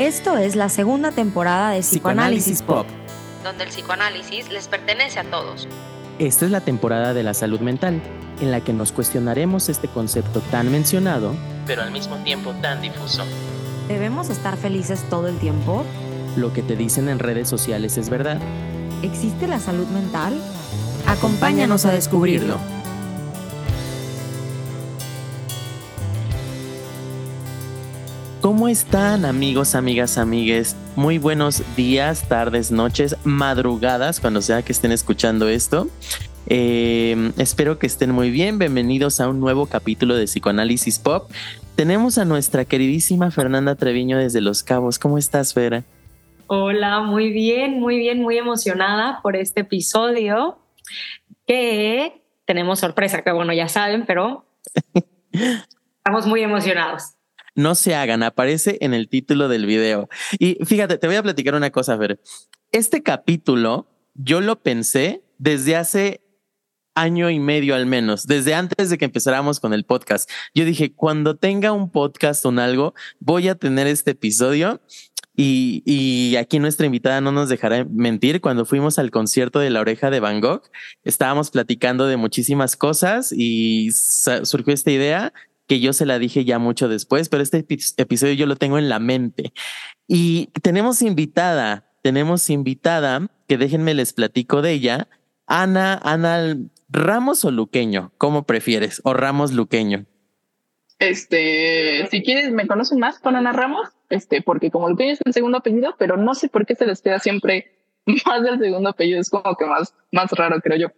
Esto es la segunda temporada de Psicoanálisis, Pop, donde el psicoanálisis les pertenece a todos. Esta es la temporada de la salud mental, en la que nos cuestionaremos este concepto tan mencionado, pero al mismo tiempo tan difuso. ¿Debemos estar felices todo el tiempo? Lo que te dicen en redes sociales es verdad. ¿Existe la salud mental? Acompáñanos a descubrirlo. ¿Cómo están amigos, amigas, amigues? Muy buenos días, tardes, noches, madrugadas, cuando sea que estén escuchando esto. Eh, espero que estén muy bien. Bienvenidos a un nuevo capítulo de Psicoanálisis Pop. Tenemos a nuestra queridísima Fernanda Treviño desde Los Cabos. ¿Cómo estás, Vera? Hola, muy bien, muy bien, muy emocionada por este episodio que tenemos sorpresa, que bueno, ya saben, pero estamos muy emocionados no se hagan, aparece en el título del video. Y fíjate, te voy a platicar una cosa, Fer. Este capítulo yo lo pensé desde hace año y medio al menos, desde antes de que empezáramos con el podcast. Yo dije, cuando tenga un podcast o algo, voy a tener este episodio. Y, y, aquí nuestra invitada no nos dejará mentir. Cuando fuimos al concierto de la oreja de Van Gogh, estábamos platicando de muchísimas cosas y surgió esta idea que yo se la dije ya mucho después, pero este episodio yo lo tengo en la mente. Y tenemos invitada, tenemos invitada, que déjenme les platico de ella, Ana, Ana Ramos o Luqueño, ¿cómo prefieres? O Ramos Luqueño. Este, si quieres, me conocen más con Ana Ramos, este, porque como Luqueño es el segundo apellido, pero no sé por qué se les queda siempre más del segundo apellido, es como que más, más raro, creo yo.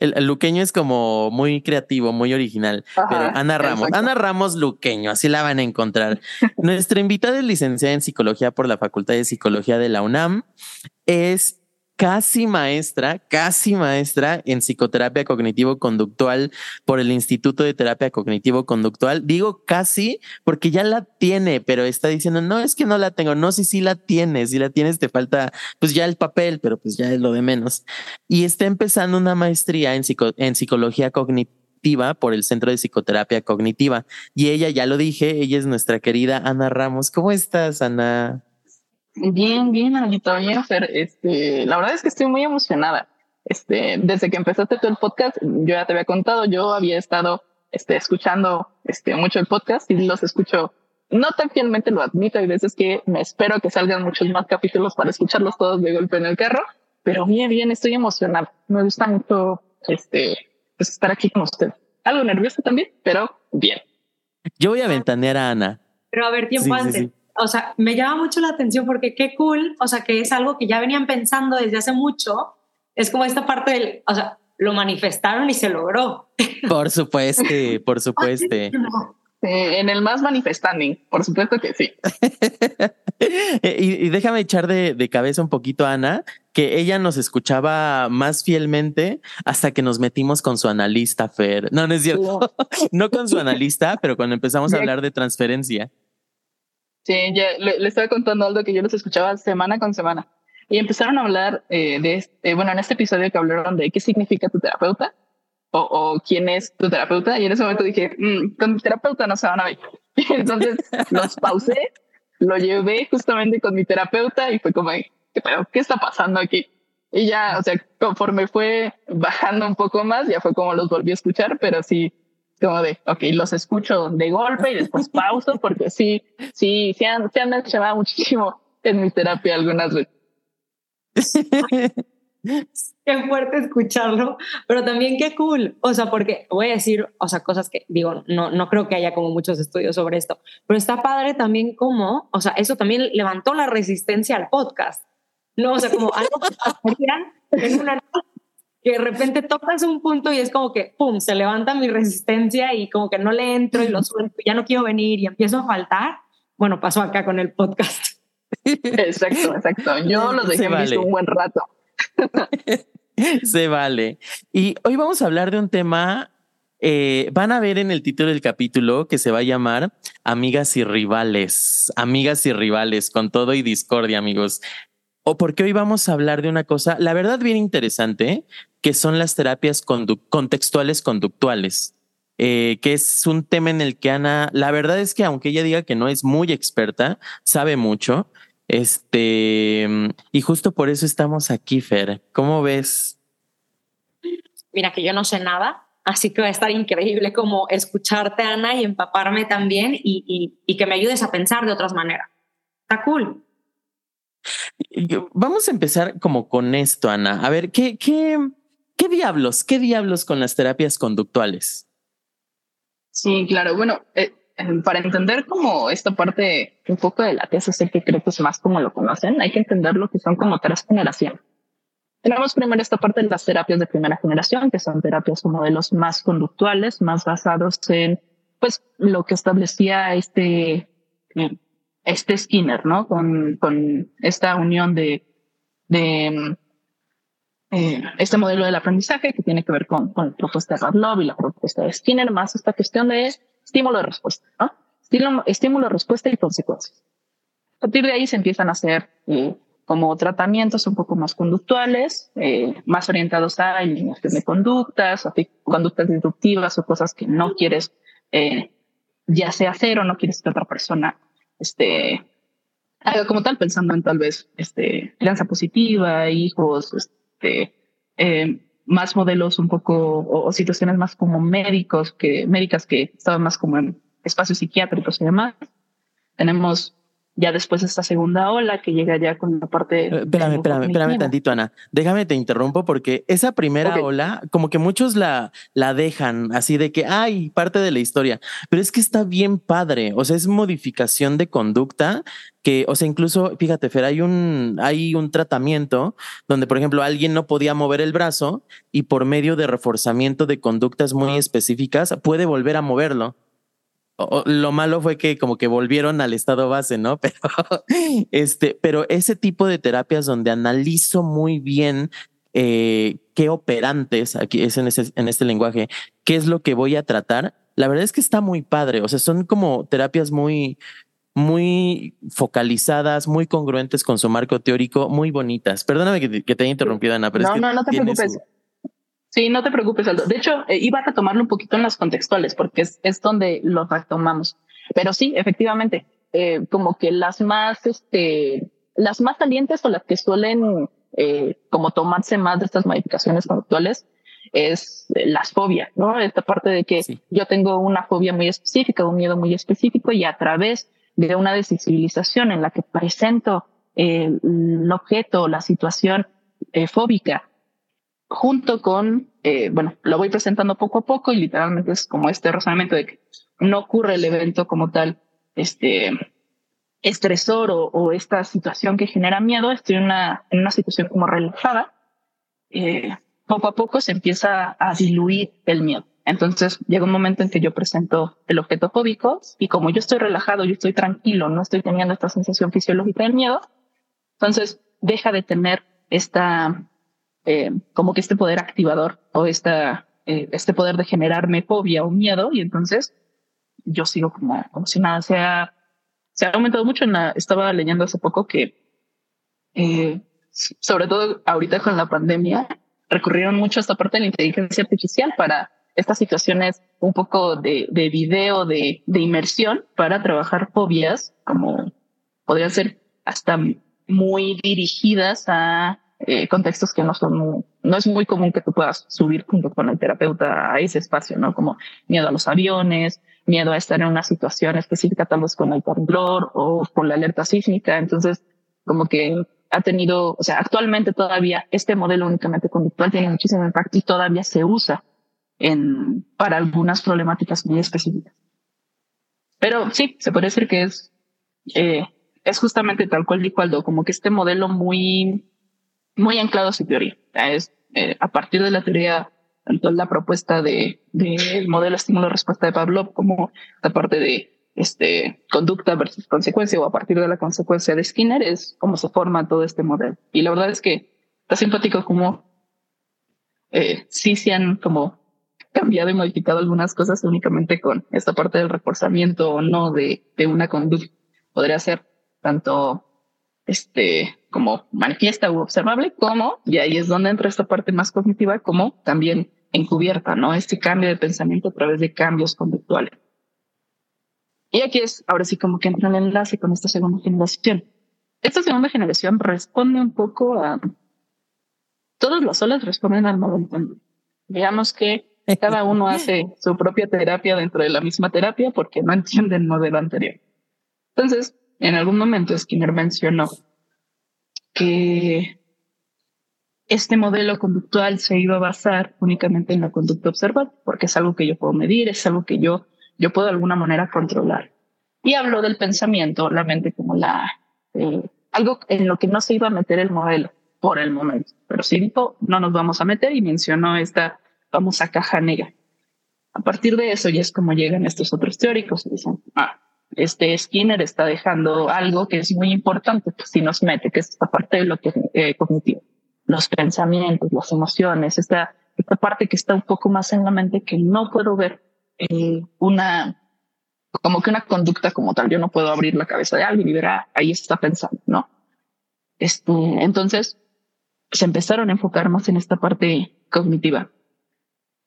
El, luqueño es como muy creativo, muy original. pero Ana Ramos, Ana Ramos Luqueño, así la van a encontrar. Nuestra invitada es licenciada en psicología por la Facultad de Psicología de la UNAM. Es casi maestra, casi maestra en psicoterapia cognitivo-conductual por el Instituto de Terapia Cognitivo-Conductual. Digo casi porque ya la tiene, pero está diciendo, no, es que no la tengo. No, sí, sí la tienes, si la tienes te falta pues ya el papel, pero pues ya es lo de menos. Y está empezando una maestría en, en psicología cognitiva por el Centro de Psicoterapia Cognitiva. Y ella, ya lo dije, ella es nuestra querida Ana Ramos. ¿Cómo estás, Ana? Bien, bien, Anita, bien, Fer. Este, la verdad es que estoy muy emocionada. Este, desde que empezaste todo el podcast, yo ya te había contado, yo había estado este, escuchando este, mucho el podcast y los escucho no tan fielmente, lo admito. Hay veces que me espero que salgan muchos más capítulos para escucharlos todos de golpe en el carro, pero bien, bien, estoy emocionada. Me gusta mucho este, pues, estar aquí con usted. Algo nervioso también, pero bien. Yo voy a ventanear a Ana. Pero a ver, tiempo antes o sea, me llama mucho la atención porque qué cool, o sea, que es algo que ya venían pensando desde hace mucho. Es como esta parte del, o sea, lo manifestaron y se logró. Por supuesto, por supuesto. en el más manifestanding, por supuesto que sí. y, déjame echar de, cabeza un poquito a Ana, que ella nos escuchaba más fielmente hasta que nos metimos con su analista, Fer. No, no es cierto. no con su analista, pero cuando empezamos a hablar de transferencia. Sí, ya le, estaba contando algo que yo los escuchaba semana con semana. Y empezaron a hablar eh, de, este, bueno, en este episodio que hablaron de qué significa tu terapeuta o, o quién es tu terapeuta. Y en ese momento dije, mm, con mi terapeuta no se van a ver. entonces los pausé, lo llevé justamente con mi terapeuta y fue como, ¿qué, ¿qué está pasando aquí? Y ya, o sea, conforme fue bajando un poco más, ya fue como los volví a escuchar, pero sí, como de, ok, los escucho de golpe y después pauso porque sí, sí, se han, se han mencionado muchísimo en mi terapia algunas veces. qué fuerte escucharlo, pero también qué cool. O sea, porque voy a decir, o sea, cosas que digo, no, no creo que haya como muchos estudios sobre esto, pero está padre también como, o sea, eso también levantó la resistencia al podcast. No, o sea, como algo que en una que de repente tocas un punto y es como que, ¡pum!, se levanta mi resistencia y como que no le entro y lo suelto, ya no quiero venir y empiezo a faltar. Bueno, pasó acá con el podcast. Exacto, exacto. Yo lo dejé vale. un buen rato. se vale. Y hoy vamos a hablar de un tema, eh, van a ver en el título del capítulo que se va a llamar Amigas y Rivales, Amigas y Rivales, con todo y discordia, amigos o porque hoy vamos a hablar de una cosa, la verdad bien interesante, que son las terapias contextuales conductuales. eh, que es un tema en el que Ana, la verdad es que aunque ella diga que no es muy experta, sabe mucho. Este, y justo por eso estamos aquí, Fer. ¿Cómo ves? Mira que yo no sé nada, así que va a estar increíble como escucharte, Ana, y empaparme también y, y que me ayudes a pensar de otras maneras. Está cool. Vamos a empezar como con esto, Ana. A ver, ¿qué, qué, qué diablos? ¿Qué diablos con las terapias conductuales? Sí, claro. Bueno, eh, para entender como esta parte un poco de la tesis, que creo que es más como lo conocen, hay que entender lo que son como tres generaciones. Tenemos primero esta parte de las terapias de primera generación, que son terapias o modelos más conductuales, más basados en pues lo que establecía este eh, este Skinner, ¿no? Con, con esta unión de, de eh, este modelo del aprendizaje que tiene que ver con, con la propuesta de Pavlov y la propuesta de Skinner, más esta cuestión de estímulo de respuesta, ¿no? Estímulo, estímulo respuesta y consecuencias. A partir de ahí se empiezan a hacer eh, como tratamientos un poco más conductuales, eh, más orientados a eliminación de conductas, a conductas disruptivas o cosas que no quieres eh, ya sea hacer o no quieres que otra persona este, como tal, pensando en tal vez este, crianza positiva, hijos, este, eh, más modelos un poco o, situaciones más como médicos que médicas que estaban más como en espacios psiquiátricos y demás. Tenemos ya después de esta segunda ola que llega ya con la parte... Eh, espérame, espérame, espérame tantito, Ana. Déjame te interrumpo porque esa primera ola, como que muchos la, la dejan así de que, hay parte de la historia, pero es que está bien padre, o sea, es modificación de conducta que, o sea, incluso, fíjate, Fer, hay un, hay un tratamiento donde, por ejemplo, alguien no podía mover el brazo y por medio de reforzamiento de conductas muy específicas puede volver a moverlo lo malo fue que como que volvieron al estado base, ¿no? Pero este, pero ese tipo de terapias donde analizo muy bien eh, qué operantes, aquí es en, ese, en este lenguaje, qué es lo que voy a tratar. La verdad es que está muy padre. O sea, son como terapias muy, muy focalizadas, muy congruentes con su marco teórico, muy bonitas. Perdóname que te, haya interrumpido, Ana, pero no, es que no, no te preocupes. Sí, no te preocupes, Aldo. De hecho, eh, iba a retomarlo un poquito en las contextuales, porque es, es donde lo retomamos. Pero sí, efectivamente, eh, como que las más, este, las más salientes o las que suelen eh, como tomarse más de estas modificaciones conductuales es la fobia, ¿no? Esta parte de que yo tengo una fobia muy específica, un miedo muy específico y a través de una desensibilización en la que presento el objeto, la situación fóbica junto con, eh, bueno, lo voy presentando poco a poco y literalmente es como este razonamiento de que no ocurre el evento como tal, este estresor o, esta situación que genera miedo, estoy en una, en una situación como relajada, eh, poco a poco se empieza a diluir el miedo. Entonces llega un momento en que yo presento el objeto fóbico y como yo estoy relajado, yo estoy tranquilo, no estoy teniendo esta sensación fisiológica del miedo, entonces deja de tener esta eh, como que este poder activador o esta, eh, este poder de generarme fobia o miedo y entonces yo sigo como, como si nada se ha, se ha aumentado mucho. En la, estaba leyendo hace poco que, eh, sobre todo ahorita con la pandemia, recurrieron mucho a esta parte de la inteligencia artificial para estas situaciones un poco de, de video, de, de inmersión para trabajar fobias, como podrían ser hasta muy dirigidas a eh, contextos que no son, no es muy común que tú puedas subir junto con el terapeuta a ese espacio, ¿no? Como miedo a los aviones, miedo a estar en una situación específica, tal vez con el temblor o con la alerta sísmica. Entonces, como que ha tenido, o sea, actualmente todavía este modelo únicamente conductual tiene muchísimo impacto y todavía se usa en, para algunas problemáticas muy específicas. Pero sí, se puede decir que es, eh, es justamente tal cual dijo Aldo, como que este modelo muy muy anclado a su teoría. Es eh, a partir de la teoría, tanto la propuesta de, del modelo estímulo-respuesta de Pavlov como la parte de este, conducta versus consecuencia o a partir de la consecuencia de Skinner es cómo se forma todo este modelo. Y la verdad es que está simpático como eh, sí se han como cambiado y modificado algunas cosas únicamente con esta parte del reforzamiento o no de, de una conducta. Podría ser tanto este, como manifiesta u observable, como, y ahí es donde entra esta parte más cognitiva, como también encubierta, ¿no? Este cambio de pensamiento a través de cambios conductuales. Y aquí es, ahora sí, como que entra el enlace con esta segunda generación. Esta segunda generación responde un poco a... Todas las olas responden al modelo. Digamos que cada uno hace su propia terapia dentro de la misma terapia porque no entiende el modelo anterior. Entonces, en algún momento Skinner mencionó que este modelo conductual se iba a basar únicamente en la conducta observada, porque es algo que yo puedo medir, es algo que yo, yo puedo de alguna manera controlar. Y habló del pensamiento, la mente como la, eh, algo en lo que no se iba a meter el modelo por el momento, pero sí dijo, no nos vamos a meter y mencionó esta famosa caja negra. A partir de eso ya es como llegan estos otros teóricos y dicen, ah, este Skinner está dejando algo que es muy importante si nos mete, que es esta parte de lo que eh, cognitivo, los pensamientos, las emociones, esta, esta parte que está un poco más en la mente que no puedo ver eh, una, como que una conducta como tal. Yo no puedo abrir la cabeza de alguien y ver, ah, ahí está pensando, ¿no? Este, entonces se empezaron a enfocar más en esta parte cognitiva.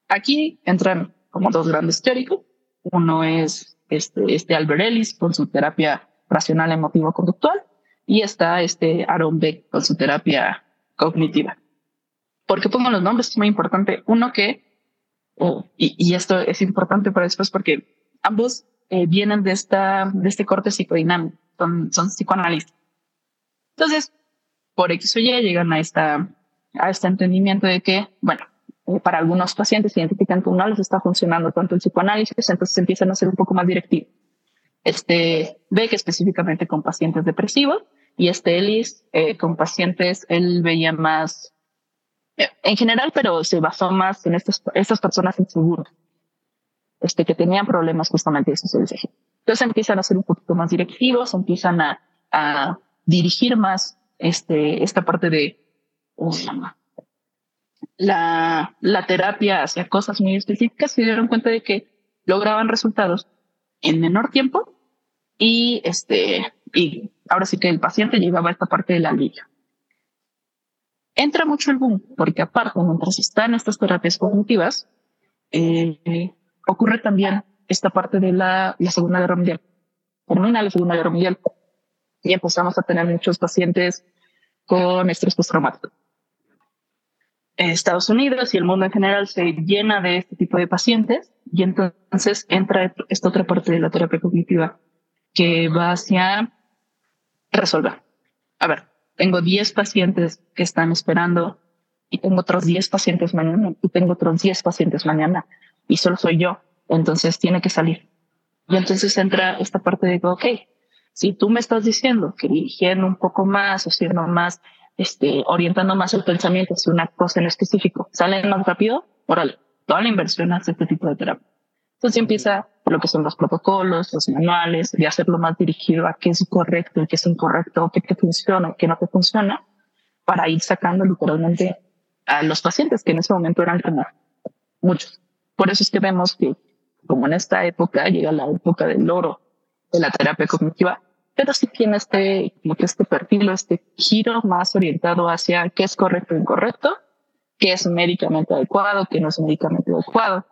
Aquí entran como dos grandes teóricos. Uno es este, este Albert Ellis con su terapia racional emotivo-conductual y está este Aaron Beck con su terapia cognitiva. ¿Por qué pongo los nombres? Es muy importante. Uno que, oh, y, esto es importante para después porque ambos eh, vienen de, esta, de este corte psicodinámico, son, son psicoanalistas. Entonces, por X o Y llegan a, esta, a este entendimiento de que, bueno, eh, para algunos pacientes identifican que no les está funcionando tanto el psicoanálisis, entonces empiezan a ser un poco más directivos. Este que específicamente con pacientes depresivos y este Ellis eh, con pacientes, él veía más eh, en general, pero se basó más en estas, estas personas inseguras, este, que tenían problemas justamente de socialización. Entonces empiezan a ser un poquito más directivos, empiezan a, a dirigir más este, esta parte de, la, terapia hacia cosas muy específicas, se dieron cuenta de que lograban resultados en menor tiempo y este, y ahora sí que el paciente llevaba esta parte del alivio. Entra mucho el boom, porque aparte, mientras están estas terapias cognitivas, eh, ocurre también esta parte de la, la Segunda Guerra Mundial. Termina la Segunda Guerra Mundial y empezamos a tener muchos pacientes con estrés postraumático. Estados Unidos y el mundo en general se llena de este tipo de pacientes y entonces entra esta otra parte de la terapia cognitiva que va hacia resolver. A ver, tengo 10 pacientes que están esperando y tengo otros 10 pacientes mañana y tengo otros 10 pacientes mañana y solo soy yo, entonces tiene que salir. Y entonces entra esta parte de, ok, si tú me estás diciendo que dirigiendo un poco más o siendo más este, orientando más el pensamiento hacia una cosa en específico, salen más rápido, órale, toda la inversión hace este tipo de terapia. Entonces empieza lo que son los protocolos, los manuales, de hacerlo más dirigido a qué es correcto y qué es incorrecto, qué te funciona, qué no te funciona, para ir sacando literalmente a los pacientes que en ese momento eran como muchos. Por eso es que vemos que como en esta época llega la época del oro de la terapia cognitiva, pero sí tiene este, como que este perfil o este giro más orientado hacia qué es correcto o incorrecto, qué es médicamente adecuado, qué no es médicamente adecuado.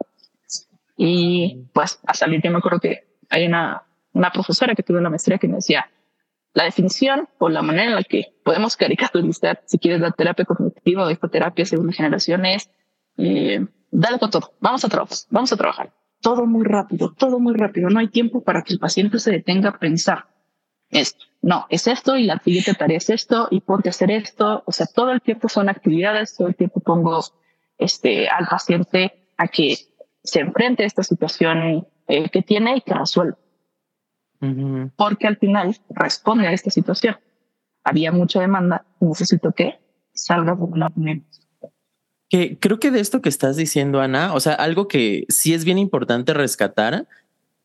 Y pues a salir, yo me acuerdo que hay una, una profesora que tuvo una maestría que me decía, la definición o la manera en la que podemos caricaturizar, si quieres, la terapia cognitiva o esta terapia segunda generación es, eh, dale con todo, vamos a vamos a trabajar. Todo muy rápido, todo muy rápido. No hay tiempo para que el paciente se detenga a pensar es, no, es esto y la siguiente tarea es esto y ponte a hacer esto. O sea, todo el tiempo son actividades, todo el tiempo pongo este, al paciente a que se enfrente a esta situación eh, que tiene y que resuelva. Porque al final responde a esta situación. Había mucha demanda necesito que salga popularmente. Que creo que de esto que estás diciendo, Ana, o sea, algo que sí es bien importante rescatar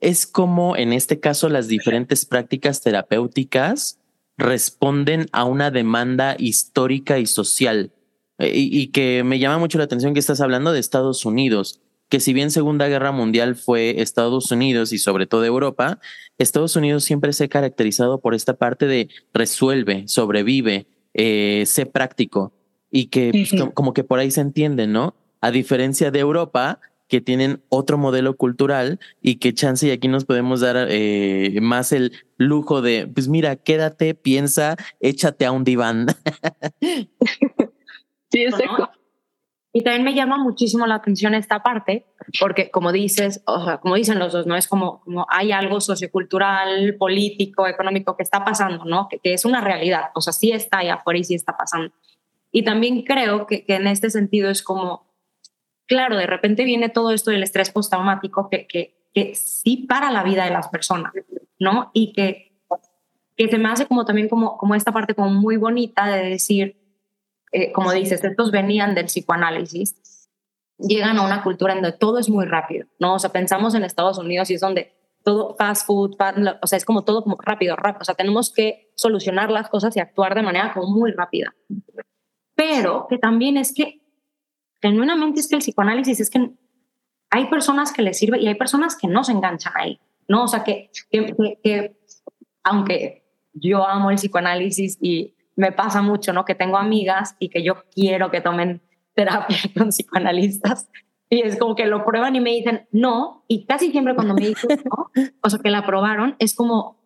es como en este caso las diferentes prácticas terapéuticas responden a una demanda histórica y social. Eh, y, que me llama mucho la atención que estás hablando de Estados Unidos, que si bien Segunda Guerra Mundial fue Estados Unidos y sobre todo Europa, Estados Unidos siempre se ha caracterizado por esta parte de resuelve, sobrevive, eh, sé práctico y que pues, como que por ahí se entiende, ¿no? A diferencia de Europa, que tienen otro modelo cultural y que chance y aquí nos podemos dar eh, más el lujo de, pues mira, quédate, piensa, échate a un diván. sí, exacto. Y también me llama muchísimo la atención esta parte, porque como dices, o sea, como dicen los dos, ¿no? Es como, como hay algo sociocultural, político, económico que está pasando, ¿no? Que, que, es una realidad, o sea, sí está allá afuera y sí está pasando. Y también creo que, que en este sentido es como, claro, de repente viene todo esto del estrés postraumático que, que, que sí para la vida de las personas, ¿no? Y que, que se me hace como también como, como esta parte como muy bonita de decir, eh, como dices, estos venían del psicoanálisis, llegan a una cultura en donde todo es muy rápido, ¿no? O sea, pensamos en Estados Unidos y es donde todo fast food, o sea, es como todo como rápido, rápido, o sea, tenemos que solucionar las cosas y actuar de manera como muy rápida. Pero que también es que, genuinamente es que el psicoanálisis es que hay personas que les sirve y hay personas que no se enganchan ahí, ¿no? O sea, que, que, que aunque yo amo el psicoanálisis y me pasa mucho, ¿no? Que tengo amigas y que yo quiero que tomen terapia con psicoanalistas y es como que lo prueban y me dicen no y casi siempre cuando me dicen no, o sea, que la probaron, es como,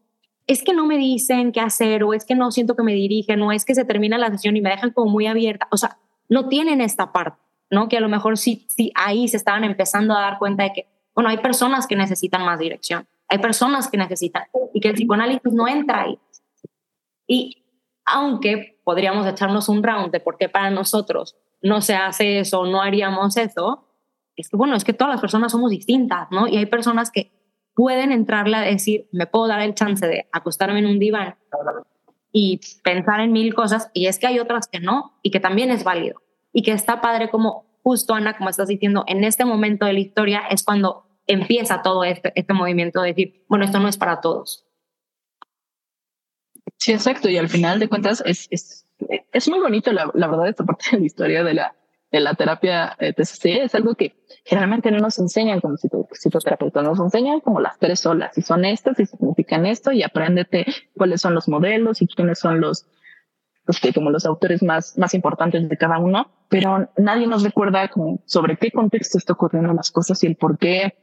es que no me dicen qué hacer o es que no siento que me dirigen o es que se termina la sesión y me dejan como muy abierta, o sea, no tienen esta parte, ¿no? Que a lo mejor sí, sí ahí se estaban empezando a dar cuenta de que, bueno, hay personas que necesitan más dirección, hay personas que necesitan y que el psicoanálisis no entra ahí. Y aunque podríamos echarnos un round de por qué para nosotros no se hace eso, no haríamos eso, es que bueno, es que todas las personas somos distintas, ¿no? Y hay personas que pueden entrarle a decir, me puedo dar el chance de acostarme en un diván y pensar en mil cosas, y es que hay otras que no, y que también es válido, y que está padre como justo, Ana, como estás diciendo, en este momento de la historia es cuando empieza todo este, este movimiento de decir, bueno, esto no es para todos. Sí, exacto. Y al final de cuentas es, es, es muy bonito, la, la, verdad, esta parte de la historia de la, de la terapia eh, TCC. Es algo que generalmente no nos enseñan como psicoterapeutas, nos enseñan como las tres olas, y son estas y significan esto, y apréndete cuáles son los modelos y quiénes son los, que como los autores más, más importantes de cada uno, pero nadie nos recuerda como sobre qué contexto está ocurriendo las cosas y el por qué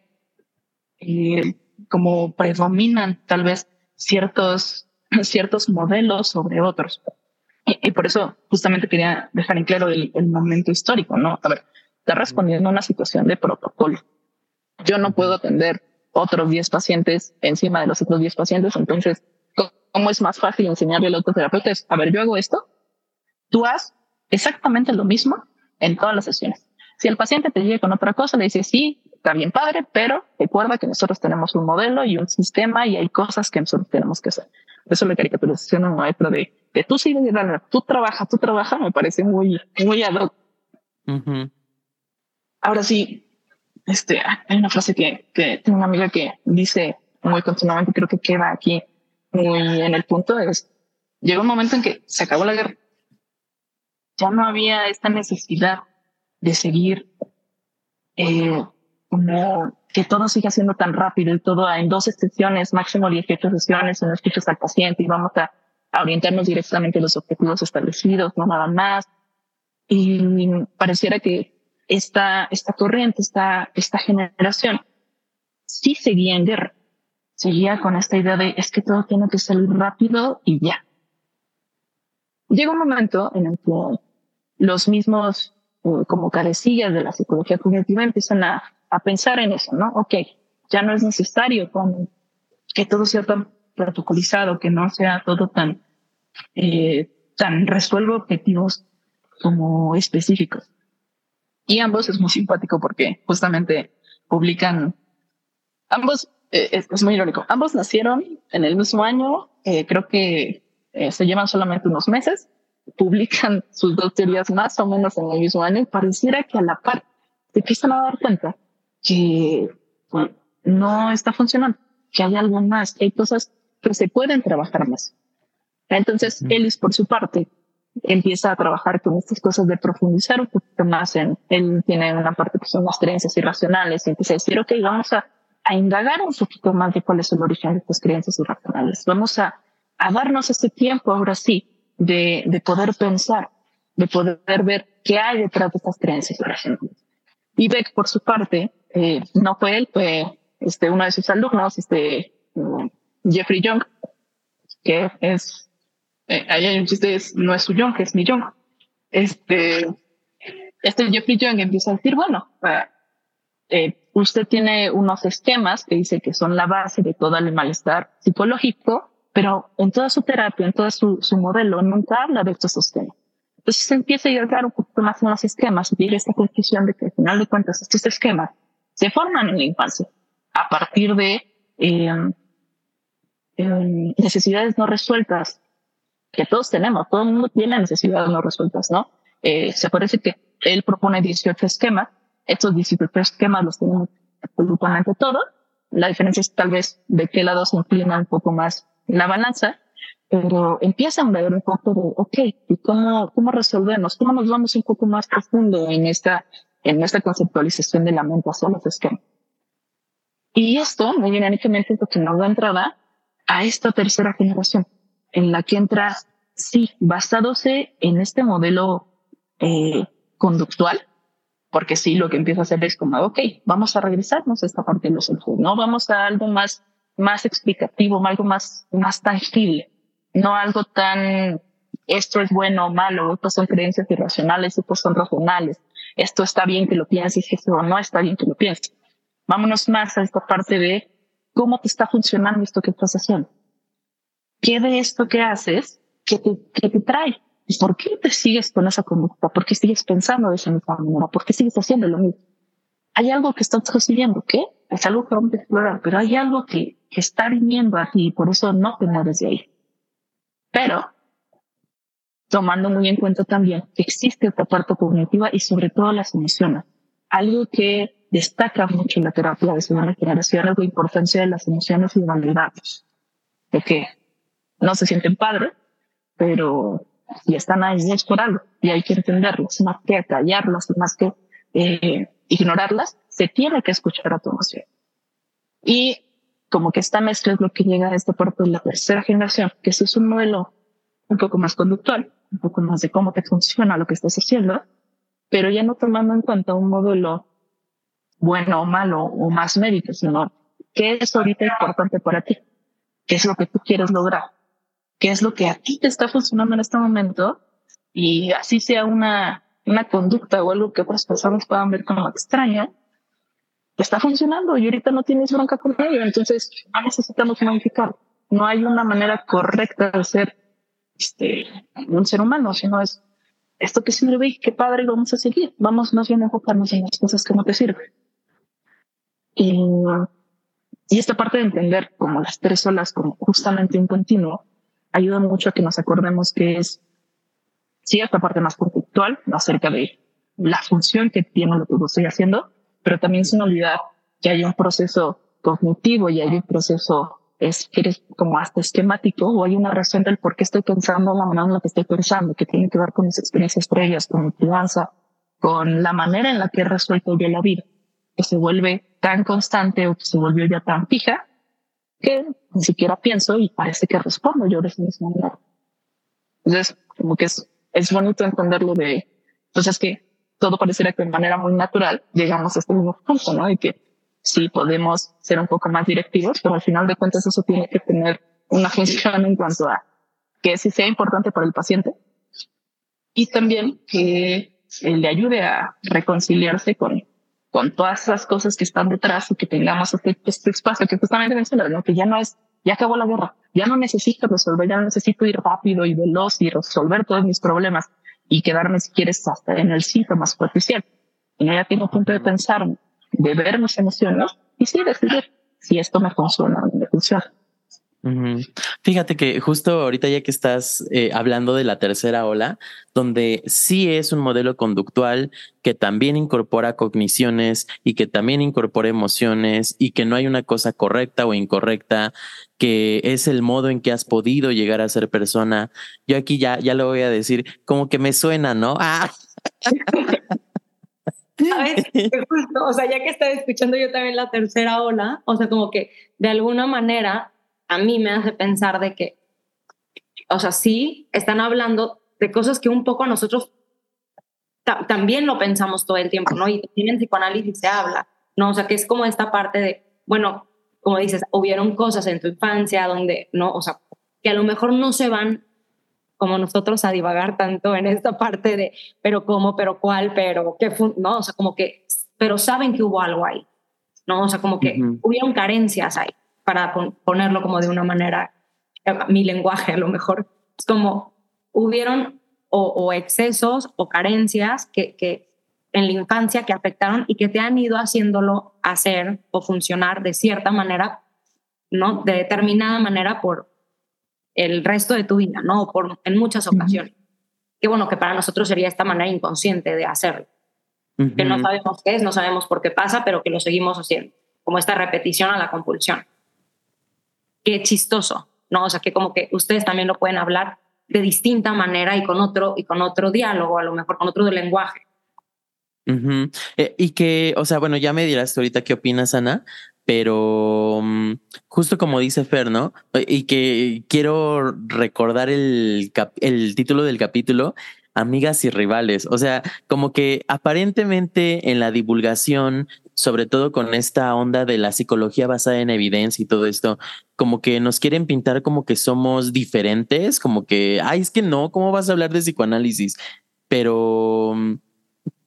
eh, como predominan tal vez ciertos ciertos modelos sobre otros. Y, por eso justamente quería dejar en claro el, momento histórico, ¿no? A ver, está respondiendo a una situación de protocolo. Yo no puedo atender otros 10 pacientes encima de los otros 10 pacientes, entonces, ¿cómo es más fácil enseñarle al autoterapeuta? Es, a ver, yo hago esto, tú haz exactamente lo mismo en todas las sesiones. Si el paciente te llega con otra cosa, le dices, sí, está bien padre, pero recuerda que nosotros tenemos un modelo y un sistema y hay cosas que nosotros tenemos que hacer. Eso la caricaturización a maestra de que tú sigues de tú trabajas, tú trabajas, me parece muy, muy ad hoc. Ahora sí, este, hay una frase que, que tengo una amiga que dice muy continuamente, creo que queda aquí muy en el punto, es, llegó un momento en que se acabó la guerra. Ya no había esta necesidad de seguir eh, que todo siga siendo tan rápido y todo en dos sesiones, máximo 18 sesiones, no escuchas al paciente y vamos a, orientarnos directamente a los objetivos establecidos, no nada más. Y pareciera que esta, esta corriente, esta, esta generación, sí seguía en guerra. Seguía con esta idea de es que todo tiene que salir rápido y ya. Llega un momento en el que los mismos eh, como carecillas de la psicología cognitiva empiezan a pensar en eso, ¿no? Ok, ya no es necesario que todo sea tan protocolizado, que no sea todo tan, eh, tan resuelvo objetivos como específicos. Y ambos es muy simpático porque justamente publican, ambos, eh, es, muy irónico, ambos nacieron en el mismo año, eh, creo que se llevan solamente unos meses, publican sus dos teorías más o menos en el mismo año y pareciera que a la par se empiezan a dar cuenta que pues, no está funcionando, que hay algo más, que hay cosas que se pueden trabajar más. Entonces, Ellis, por su parte, empieza a trabajar con estas cosas de profundizar un poquito más en, él tiene una parte que son las creencias irracionales y empieza a decir, ok, vamos a, a indagar un poquito más de cuál es el origen de estas creencias irracionales. Vamos a, a darnos ese tiempo ahora sí de, de poder pensar, de poder ver qué hay detrás de estas creencias irracionales Y Beck, por su parte, eh, no fue él, fue este, uno de sus alumnos, este, Jeffrey Young, que es, eh, ahí hay un chiste, no es su Young, es mi Young. Este, este Jeffrey Young empieza a decir, bueno, eh, usted tiene unos esquemas que dice que son la base de todo el malestar psicológico, pero en toda su terapia, en todo su, su modelo, nunca habla de estos esquemas. Entonces se empieza a llegar un poquito más en los esquemas y llega esta conclusión de que al final de cuentas estos esquemas se forman en la infancia a partir de eh, eh, necesidades no resueltas que todos tenemos, todo el mundo tiene necesidades no resueltas, ¿no? Eh, se parece que él propone 18 esquemas, estos 18 esquemas los tenemos absolutamente todos, la diferencia es tal vez de qué lado se inclina un poco más la balanza, pero empiezan a ver un poco de, ok, ¿y cómo, cómo resolvemos? ¿Cómo nos vamos un poco más profundo en esta, en esta conceptualización de la mente hacia los esquemas? Y esto, muy dinámicamente, es lo que nos da entrada a esta tercera generación, en la que entra, sí, basándose en este modelo eh, conductual, porque sí, lo que empieza a hacer es como, ok, vamos a regresarnos a esta parte de los ojos, ¿no? Vamos a algo más, más explicativo, algo más, más tangible no algo tan esto es bueno o malo, estos son creencias irracionales, estos son racionales, esto está bien que lo pienses, esto no está bien que lo pienses. Vámonos más a esta parte de cómo te está funcionando esto que estás haciendo. ¿Qué de esto que haces que te, que te trae? ¿Y por qué te sigues con esa conducta? ¿Por qué sigues pensando de esa misma manera? ¿Por qué sigues haciendo lo mismo? Hay algo que estás recibiendo, ¿qué? Es algo que vamos a explorar, pero hay algo que, que está viniendo a ti y por eso no te mueves de ahí. Pero tomando muy en cuenta también que existe otra parte cognitiva y sobre todo las emociones. Algo que destaca mucho en la terapia de segunda generación es la importancia de las emociones y validarlos. De que no se sienten padres, pero si están ahí es por algo y hay que entenderlas, más que callarlas, más que eh, ignorarlas, se tiene que escuchar a tu emoción. Y como que esta mezcla es lo que llega a esta parte de la tercera generación, que eso es un modelo un poco más conductual, un poco más de cómo te funciona lo que estás haciendo, pero ya no tomando en cuenta un modelo bueno o malo o más médico, sino qué es ahorita importante para ti, qué es lo que tú quieres lograr, qué es lo que a ti te está funcionando en este momento y así sea una, una conducta o algo que otras personas puedan ver como extraña, está funcionando y ahorita no tienes bronca con ello, entonces no necesitamos modificar. No hay una manera correcta de ser este, un ser humano, sino es esto que sirve y qué padre vamos a seguir. Vamos más bien a enfocarnos en las cosas que no te sirven. Y, y esta parte de entender como las tres olas, como justamente un continuo, ayuda mucho a que nos acordemos que es, sí, esta parte más conceptual acerca de la función que tiene lo que estoy haciendo, pero también sin olvidar que hay un proceso cognitivo y hay un proceso es que eres como hasta esquemático o hay una razón del por qué estoy pensando la manera en la que estoy pensando, que tiene que ver con mis experiencias previas, con mi crianza, con la manera en la que he resuelto yo la vida, que se vuelve tan constante o que se volvió ya tan fija que ni siquiera pienso y parece que respondo yo de esa misma manera. Entonces, como que es, es bonito entenderlo de, pues es que todo pareciera que de manera muy natural llegamos a este mismo punto, ¿no? Y que sí podemos ser un poco más directivos, pero al final de cuentas eso tiene que tener una función en cuanto a que sí sea importante para el paciente y también que le ayude a reconciliarse con, con todas esas cosas que están detrás y que tengamos este, este espacio que justamente mencionas, ¿no? que ya no es, ya acabó la guerra, ya no necesito resolver, ya no necesito ir rápido y veloz y resolver todos mis problemas y quedarme, si quieres, hasta en el síntoma superficial. Y ya tengo punto de pensar, de ver mis emociones y sí decidir si esto me funciona o no me funciona. Fíjate que justo ahorita ya que estás eh, hablando de la tercera ola, donde sí es un modelo conductual que también incorpora cogniciones y que también incorpora emociones y que no hay una cosa correcta o incorrecta, que es el modo en que has podido llegar a ser persona. Yo aquí ya, ya lo voy a decir, como que me suena, ¿no? Ah. ¿Sabes? o sea, ya que estaba escuchando yo también la tercera ola, o sea, como que de alguna manera a mí me hace pensar de que, o sea, sí, están hablando de cosas que un poco nosotros también lo pensamos todo el tiempo, ¿no? Y en psicoanálisis se habla, ¿no? O sea, que es como esta parte de, bueno, como dices, hubieron cosas en tu infancia donde, ¿no? O sea, que a lo mejor no se van como nosotros a divagar tanto en esta parte de, pero cómo, pero cuál, pero qué, no, o sea, como que, pero saben que hubo algo ahí, ¿no? O sea, como que hubieron carencias ahí, para ponerlo como de una manera, mi lenguaje a lo mejor, es como hubieron o, excesos o carencias que, que en la infancia que afectaron y que te han ido haciéndolo hacer o funcionar de cierta manera, ¿no? De determinada manera por, el resto de tu vida, ¿no? Por, en muchas ocasiones. Qué bueno que para nosotros sería esta manera inconsciente de hacerlo. Que no sabemos qué es, no sabemos por qué pasa, pero que lo seguimos haciendo. Como esta repetición a la compulsión. Qué chistoso, ¿no? O sea, que como que ustedes también lo pueden hablar de distinta manera y con otro, y con otro diálogo, a lo mejor con otro lenguaje. Eh, y que, o sea, bueno, ya me dirás ahorita qué opinas, Ana, pero mm, justo como dice Fer, ¿no? Y que quiero recordar el, el título del capítulo, Amigas y Rivales. O sea, como que aparentemente en la divulgación, sobre todo con esta onda de la psicología basada en evidencia y todo esto, como que nos quieren pintar como que somos diferentes, como que, ay, es que no, ¿cómo vas a hablar de psicoanálisis? Pero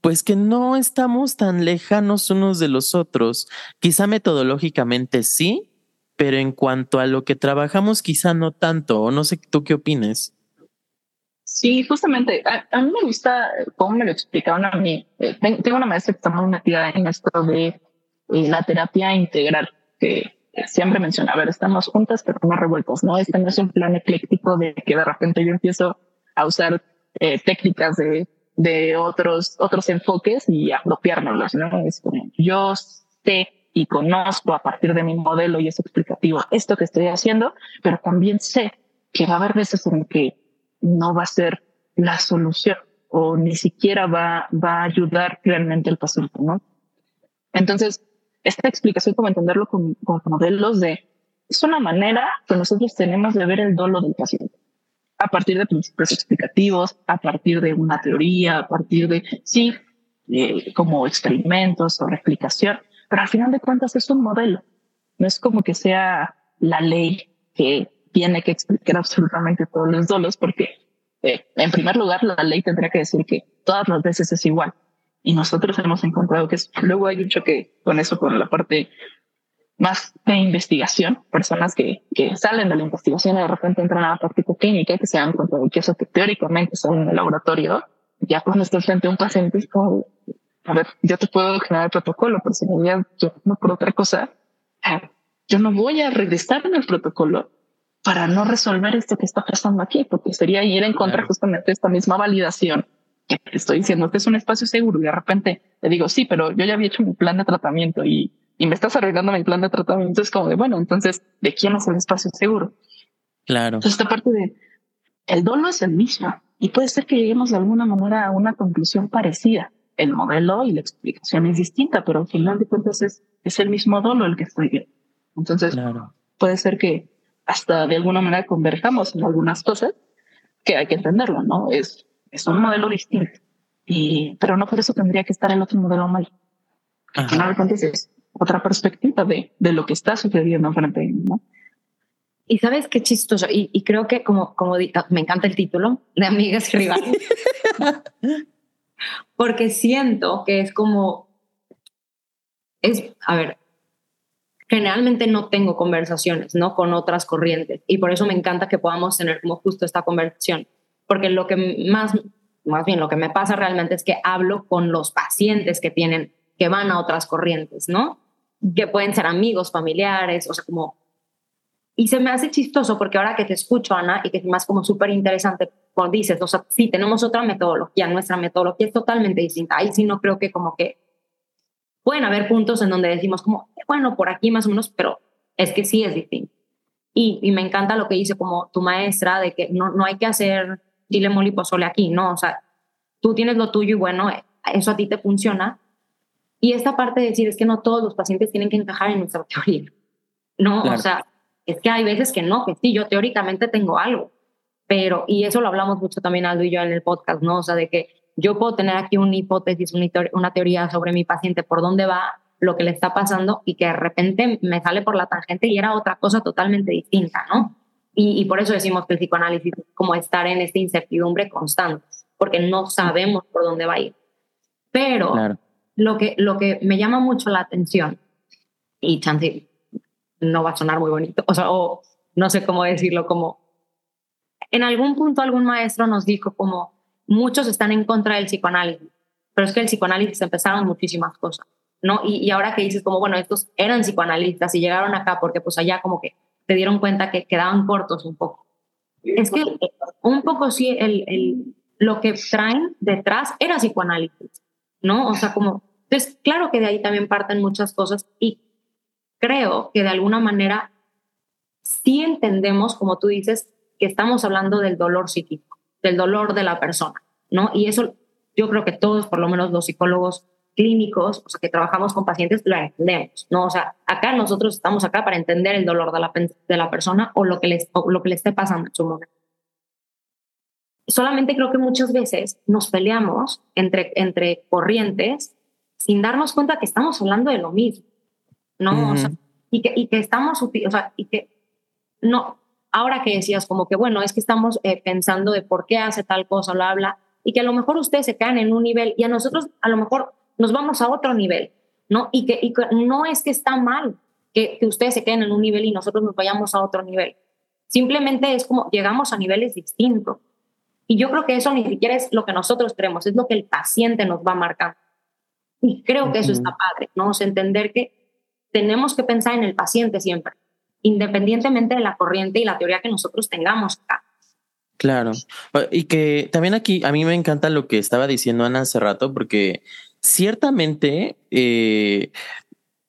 pues que no estamos tan lejanos unos de los otros. Quizá metodológicamente sí, pero en cuanto a lo que trabajamos, quizá no tanto. O no sé tú qué opines. Sí, justamente. A, mí me gusta cómo me lo explicaban a mí. Eh, tengo una maestra que está muy metida en esto de eh, la terapia integral, que siempre menciona, a ver, estamos juntas, pero no revueltas, ¿no? Este no es un plan ecléctico de que de repente yo empiezo a usar eh, técnicas de de otros, otros enfoques y apropiárnoslos, ¿no? Es como yo sé y conozco a partir de mi modelo y es explicativo esto que estoy haciendo, pero también sé que va a haber veces en que no va a ser la solución o ni siquiera va, va a ayudar realmente al paciente, ¿no? Entonces, esta explicación, como entenderlo con, con modelos de, es una manera que nosotros tenemos de ver el dolo del paciente a partir de principios explicativos, a partir de una teoría, a partir de, sí, eh, como experimentos o replicación, pero al final de cuentas es un modelo. No es como que sea la ley que tiene que explicar absolutamente todos los dolos, porque eh, en primer lugar la ley tendría que decir que todas las veces es igual. Y nosotros hemos encontrado que luego hay un choque con eso, con la parte más de investigación, personas que, que salen de la investigación y de repente entran a la práctica clínica y que se dan cuenta de que eso que teóricamente son en el laboratorio, ya cuando estás frente a un paciente es como, a ver, yo te puedo generar el protocolo, pero si me yo no por otra cosa, eh, yo no voy a regresar en el protocolo para no resolver esto que está pasando aquí, porque sería ir en contra justamente de esta misma validación que estoy diciendo que es un espacio seguro y de repente te digo, sí, pero yo ya había hecho mi plan de tratamiento y y me estás arreglando mi plan de tratamiento, es como de, bueno, entonces, ¿de quién es el espacio seguro? Claro. Entonces, esta parte de, el dolo es el mismo y puede ser que lleguemos de alguna manera a una conclusión parecida. El modelo y la explicación es distinta, pero al final de cuentas es, es el mismo dolo el que estoy viendo. Entonces, puede ser que hasta de alguna manera converjamos en algunas cosas que hay que entenderlo, ¿no? Es, es un modelo distinto. Y, pero no por eso tendría que estar el otro modelo mal. Al final de es otra perspectiva de, de lo que está sucediendo frente a mí, ¿no? Y sabes qué chistoso, y, y creo que como, como me encanta el título de Amigas y Rivales, porque siento que es como, es, a ver, generalmente no tengo conversaciones, ¿no? Con otras corrientes, y por eso me encanta que podamos tener como justo esta conversación, porque lo que más, más bien lo que me pasa realmente es que hablo con los pacientes que tienen que van a otras corrientes, ¿no? Que pueden ser amigos, familiares, o sea, como... Y se me hace chistoso porque ahora que te escucho, Ana, y que es más como súper interesante, cuando dices, o sea, sí, tenemos otra metodología, nuestra metodología es totalmente distinta. Ahí sí no creo que como que pueden haber puntos en donde decimos como, bueno, por aquí más o menos, pero es que sí es distinto. Y, y me encanta lo que dice como tu maestra de que no, no hay que hacer chile, mole pozole aquí, ¿no? O sea, tú tienes lo tuyo y bueno, eso a ti te funciona, y esta parte de decir es que no todos los pacientes tienen que encajar en nuestra teoría. No, o sea, es que hay veces que no, que sí, yo teóricamente tengo algo, pero, y eso lo hablamos mucho también Aldo y yo en el podcast, ¿no? O sea, de que yo puedo tener aquí una hipótesis, una teoría sobre mi paciente, por dónde va, lo que le está pasando y que de repente me sale por la tangente y era otra cosa totalmente distinta, ¿no? Y, por eso decimos que el psicoanálisis es como estar en esta incertidumbre constante, porque no sabemos por dónde va a ir. Pero lo, que, lo que me llama mucho la atención, y chance no va a sonar muy bonito, o sea, o no sé cómo decirlo, como en algún punto algún maestro nos dijo como muchos están en contra del psicoanálisis, pero es que el psicoanálisis empezaron muchísimas cosas, ¿no? Y, y ahora que dices como, bueno, estos eran psicoanalistas y llegaron acá porque pues allá como que se dieron cuenta que quedaban cortos un poco. Es que un poco sí, el, el, lo que traen detrás era psicoanálisis, ¿no? O sea, como, entonces, claro que de ahí también parten muchas cosas y creo que de alguna manera sí entendemos, como tú dices, que estamos hablando del dolor psíquico, del dolor de la persona, ¿no? Y eso yo creo que todos, por lo menos los psicólogos clínicos, o sea, que trabajamos con pacientes, lo entendemos, ¿no? O sea, acá nosotros estamos acá para entender el dolor de la, de la persona o lo, que les, o lo que le esté pasando en su momento. Solamente creo que muchas veces nos peleamos entre, entre corrientes sin darnos cuenta que estamos hablando de lo mismo. ¿no? y, que, y que estamos, o sea, y que no, ahora que decías como que, bueno, es que estamos eh, pensando de por qué hace tal cosa, lo habla, y que a lo mejor ustedes se quedan en un nivel y a nosotros a lo mejor nos vamos a otro nivel, ¿no? Y que, y no es que está mal que, que ustedes se queden en un nivel y nosotros nos vayamos a otro nivel. Simplemente es como llegamos a niveles distintos. Y yo creo que eso ni siquiera es lo que nosotros creemos, es lo que el paciente nos va marcando. Y creo que eso está padre, ¿no? O entender que tenemos que pensar en el paciente siempre, independientemente de la corriente y la teoría que nosotros tengamos acá. Claro. Y que también aquí a mí me encanta lo que estaba diciendo Ana hace rato, porque ciertamente, eh,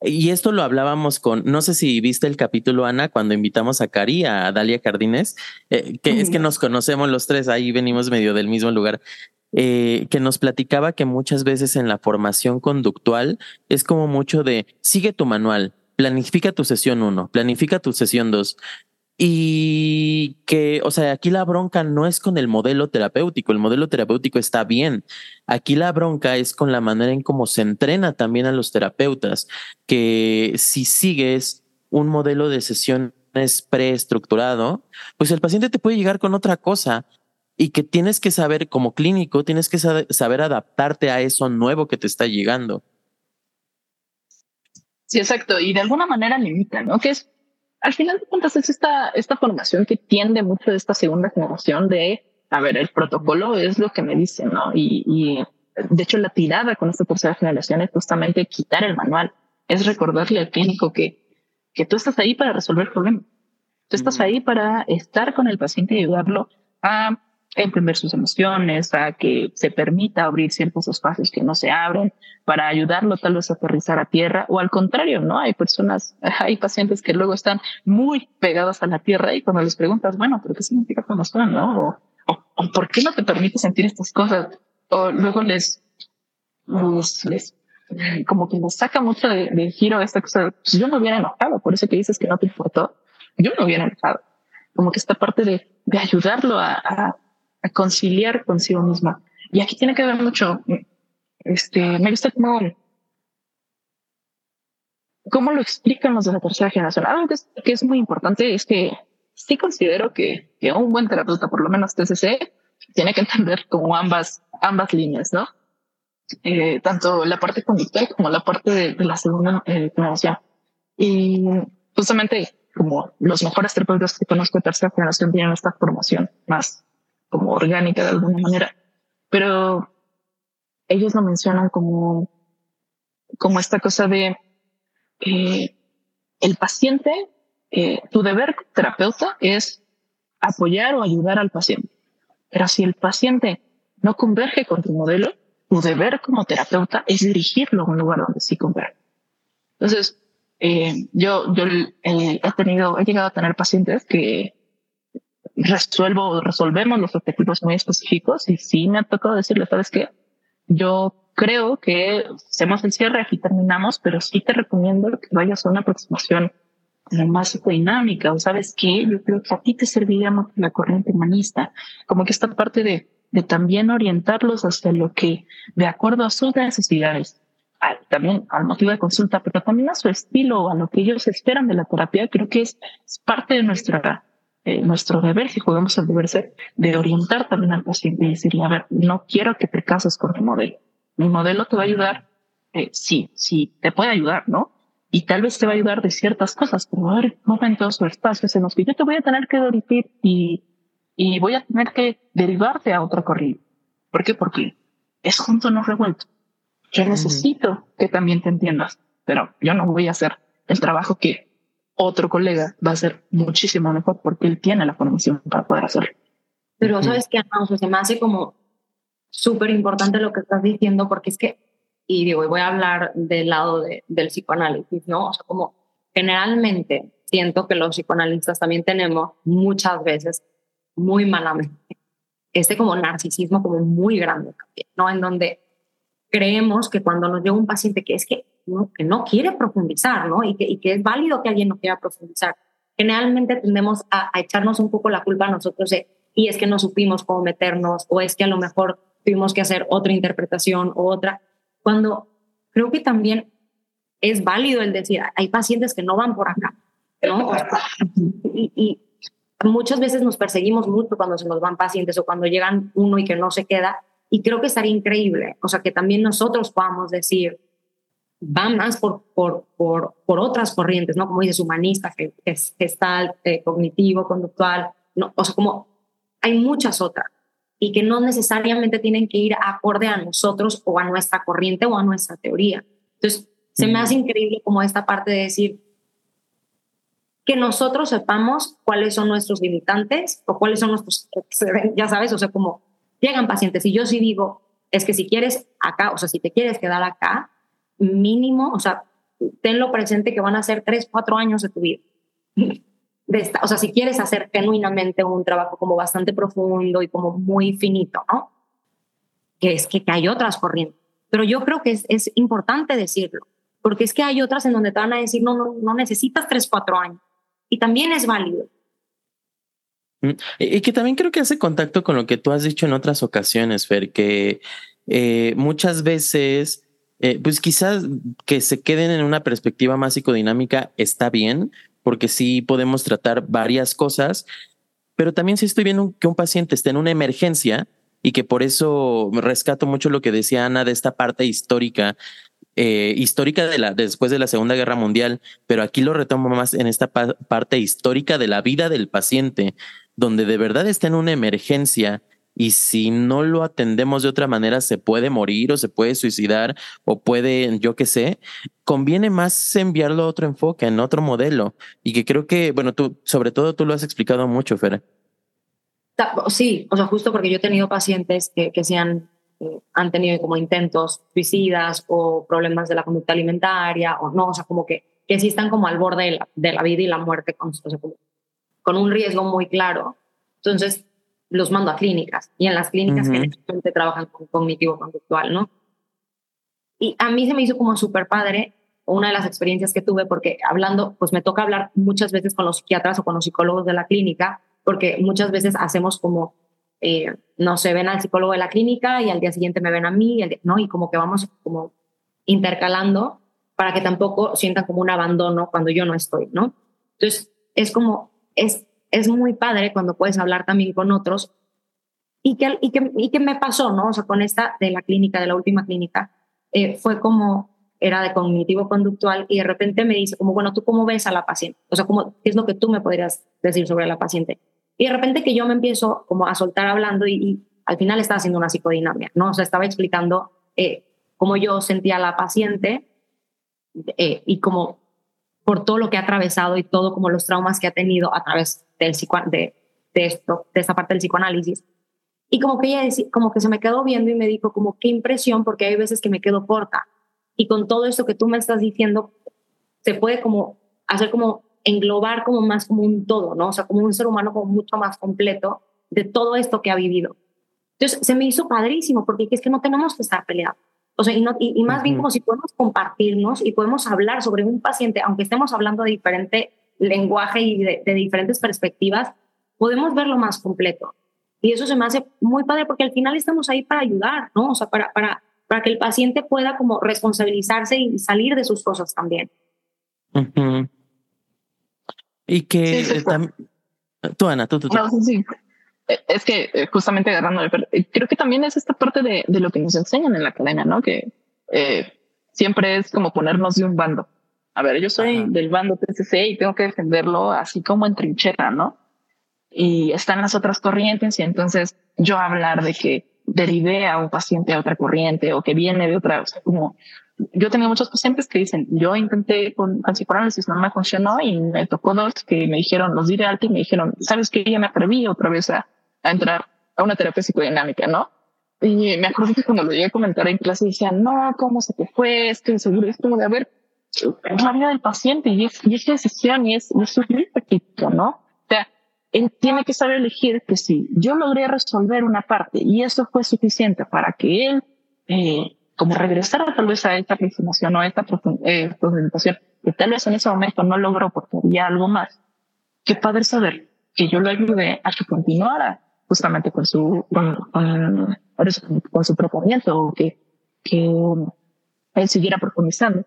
y esto lo hablábamos con, no sé si viste el capítulo, Ana, cuando invitamos a Cari, a Dalia Cardines, eh, que es que nos conocemos los tres, ahí venimos medio del mismo lugar. Eh, que nos platicaba que muchas veces en la formación conductual es como mucho de sigue tu manual, planifica tu sesión uno, planifica tu sesión dos. Y que, o sea, aquí la bronca no es con el modelo terapéutico, el modelo terapéutico está bien. Aquí la bronca es con la manera en cómo se entrena también a los terapeutas, que si sigues un modelo de sesiones preestructurado, pues el paciente te puede llegar con otra cosa y que tienes que saber como clínico, tienes que saber adaptarte a eso nuevo que te está llegando. Sí, exacto. Y de alguna manera limita, ¿no? Que es, al final de cuentas, es esta, esta formación que tiende mucho de esta segunda generación de, a ver, el protocolo es lo que me dicen, ¿no? Y, y de hecho, la tirada con esta tercera generación es justamente quitar el manual, es recordarle al clínico que, que tú estás ahí para resolver problemas. Tú estás ahí para estar con el paciente y ayudarlo a entender sus emociones, a que se permita abrir ciertos espacios que no se abren, para ayudarlo tal vez a aterrizar a tierra, o al contrario, ¿no? Hay personas, hay pacientes que luego están muy pegados a la tierra y cuando les preguntas, bueno, ¿pero qué significa son, no? O, ¿por qué no te permite sentir estas cosas? O luego les, les, como que nos saca mucho de, giro esta cosa, pues yo no hubiera enojado, por eso que dices que no te importó, yo no hubiera enojado. Como que esta parte de, de ayudarlo a a conciliar consigo misma. Y aquí tiene que ver mucho, este, me gusta cómo, cómo lo explican los de la tercera generación. Algo que es, que es muy importante es que sí considero que, que un buen terapeuta, por lo menos TCC, tiene que entender como ambas, ambas líneas, ¿no? Eh, tanto la parte conductual como la parte de, la segunda eh, generación. Y justamente como los mejores terapeutas que conozco de tercera generación tienen esta formación más como orgánica de alguna manera, pero ellos lo mencionan como, como esta cosa de eh, el paciente, eh, tu deber terapeuta es apoyar o ayudar al paciente. Pero si el paciente no converge con tu modelo, tu deber como terapeuta es dirigirlo a un lugar donde sí converge. Entonces, eh, yo, yo he tenido, he llegado a tener pacientes que resuelvo, resolvemos los objetivos muy específicos y sí me ha tocado decirle, sabes que yo creo que hacemos el cierre, aquí terminamos, pero sí te recomiendo que vayas a una aproximación más dinámica o sabes que yo creo que a ti te serviría más la corriente humanista, como que esta parte de de también orientarlos hacia lo que, de acuerdo a sus necesidades, también al motivo de consulta, pero también a su estilo, a lo que ellos esperan de la terapia, creo que es, parte de nuestra, eh, nuestro deber, si jugamos al deber ser, de orientar también al paciente y decirle, a ver, no quiero que te cases con mi modelo. Mi modelo te va a ayudar, eh, sí, sí, te puede ayudar, ¿no? Y tal vez te va a ayudar de ciertas cosas, pero va a haber momentos o espacios en los que yo te voy a tener que dirigir y, y voy a tener que derivarte a otra corriente. ¿Por qué? Porque es junto no revuelto. Yo necesito que también te entiendas, pero yo no voy a hacer el trabajo que otro colega va a hacer muchísimo mejor porque él tiene la formación para poder hacerlo. Pero sabes que o se me hace como súper importante lo que estás diciendo porque es que, y digo, y voy a hablar del lado de, del psicoanálisis, ¿no? O sea, como generalmente siento que los psicoanalistas también tenemos muchas veces muy malamente este como narcisismo como muy grande, ¿no? En donde creemos que cuando nos llega un paciente que es que no, que no quiere profundizar, ¿no? Y que, y que es válido que alguien no quiera profundizar. Generalmente tendemos a, echarnos un poco la culpa a nosotros de, y es que no supimos cómo meternos, o es que a lo mejor tuvimos que hacer otra interpretación o otra, cuando creo que también es válido el decir, hay pacientes que no van por acá, ¿no? y, y muchas veces nos perseguimos mucho cuando se nos van pacientes o cuando llegan uno y que no se queda, y creo que estaría increíble, o sea, que también nosotros podamos decir, va más por, por, por, por otras corrientes, ¿no? Como dices, humanista, gestal, eh, cognitivo, conductual, no, o sea, como hay muchas otras y que no necesariamente tienen que ir acorde a nosotros o a nuestra corriente o a nuestra teoría. Entonces, se me hace increíble como esta parte de decir que nosotros sepamos cuáles son nuestros limitantes o cuáles son nuestros, ya sabes, o sea, como llegan pacientes y yo sí digo, es que si quieres acá, o sea, si te quieres quedar acá, mínimo, o sea, tenlo presente que van a ser tres, cuatro años de tu vida. De esta, o sea, si quieres hacer genuinamente un trabajo como bastante profundo y como muy finito, ¿no? Que es que, hay otras corrientes. Pero yo creo que es, importante decirlo, porque es que hay otras en donde te van a decir, no, no, no necesitas tres, cuatro años. Y también es válido. Mm, y que también creo que hace contacto con lo que tú has dicho en otras ocasiones, Fer, que eh, muchas veces, eh, pues quizás que se queden en una perspectiva más psicodinámica está bien, porque sí podemos tratar varias cosas, pero también si estoy viendo que un paciente está en una emergencia y que por eso rescato mucho lo que decía Ana de esta parte histórica eh, histórica de la después de la Segunda Guerra Mundial, pero aquí lo retomo más en esta parte histórica de la vida del paciente, donde de verdad está en una emergencia y si no lo atendemos de otra manera se puede morir o se puede suicidar o puede, yo qué sé, conviene más enviarlo a otro enfoque, en otro modelo y que creo que, bueno, tú, sobre todo tú lo has explicado mucho, Fera. Sí, o sea, justo porque yo he tenido pacientes que, que se han, eh, han tenido como intentos suicidas o problemas de la conducta alimentaria o no, o sea, como que, que sí están como al borde de la, de la vida y la muerte, con, o sea, como con un riesgo muy claro. Entonces, los mando a clínicas y en las clínicas uh generalmente trabajan con cognitivo-conductual, ¿no? Y a mí se me hizo como súper padre una de las experiencias que tuve porque hablando, pues me toca hablar muchas veces con los psiquiatras o con los psicólogos de la clínica porque muchas veces hacemos como, eh, no se ven al psicólogo de la clínica y al día siguiente me ven a mí, ¿no? Y como que vamos como intercalando para que tampoco sientan como un abandono cuando yo no estoy, ¿no? Entonces, es como es, es muy padre cuando puedes hablar también con otros. Y que, y, que, y que me pasó, ¿no? O sea, con esta de la clínica, de la última clínica, eh, fue como, era de cognitivo conductual y de repente me dice como, bueno, ¿tú cómo ves a la paciente? O sea, ¿cómo, ¿qué es lo que tú me podrías decir sobre la paciente? Y de repente que yo me empiezo como a soltar hablando y, al final estaba haciendo una psicodinamia, ¿no? O sea, estaba explicando eh, cómo yo sentía a la paciente eh, y cómo por todo lo que ha atravesado y todo como los traumas que ha tenido a través del de, de esto, de esta parte del psicoanálisis. Y como que ella como que se me quedó viendo y me dijo como qué impresión porque hay veces que me quedo corta. Y con todo esto que tú me estás diciendo, se puede como hacer como englobar como más como un todo, ¿no? O sea, como un ser humano como mucho más completo de todo esto que ha vivido. Entonces, se me hizo padrísimo porque es que no tenemos que estar peleados. O sea, y, no, y, más bien como si podemos compartirnos y podemos hablar sobre un paciente, aunque estemos hablando de diferente lenguaje y de, diferentes perspectivas, podemos verlo más completo. Y eso se me hace muy padre porque al final estamos ahí para ayudar, ¿no? O sea, para, para, para que el paciente pueda como responsabilizarse y salir de sus cosas también. Y que tú, Ana, tú, tú. No, sí, eh, Es que eh, justamente agarrando, eh, creo que también es esta parte de, de, lo que nos enseñan en la academia, ¿no? Que siempre es como ponernos de un bando. A ver, yo soy del bando PCC y tengo que defenderlo así como en trinchera, ¿no? Y están las otras corrientes y entonces yo hablar de que derive a un paciente a otra corriente o que viene de otra, o sea, como yo tengo muchos pacientes que dicen, yo intenté con, con psicoanálisis, no me funcionó y me tocó dos que me dijeron, los di de alta y me dijeron, sabes que ya me atreví otra vez a, a, entrar a una terapia psicodinámica, ¿no? Y me acuerdo que cuando lo llegué a comentar en clase decían, no, ¿cómo se te fue? Es que seguro es como de, a ver, es la vida del paciente y es, y es decisión y es, es su ¿no? O sea, él tiene que saber elegir que si yo logré resolver una parte y eso fue suficiente para que él, eh, como regresara tal vez a esta aproximación o a esta eh, que tal vez en ese momento no logró porque había algo más, qué padre saber que yo lo ayudé a que continuara justamente con su, con, con, con su proponiendo o que, que él siguiera profundizando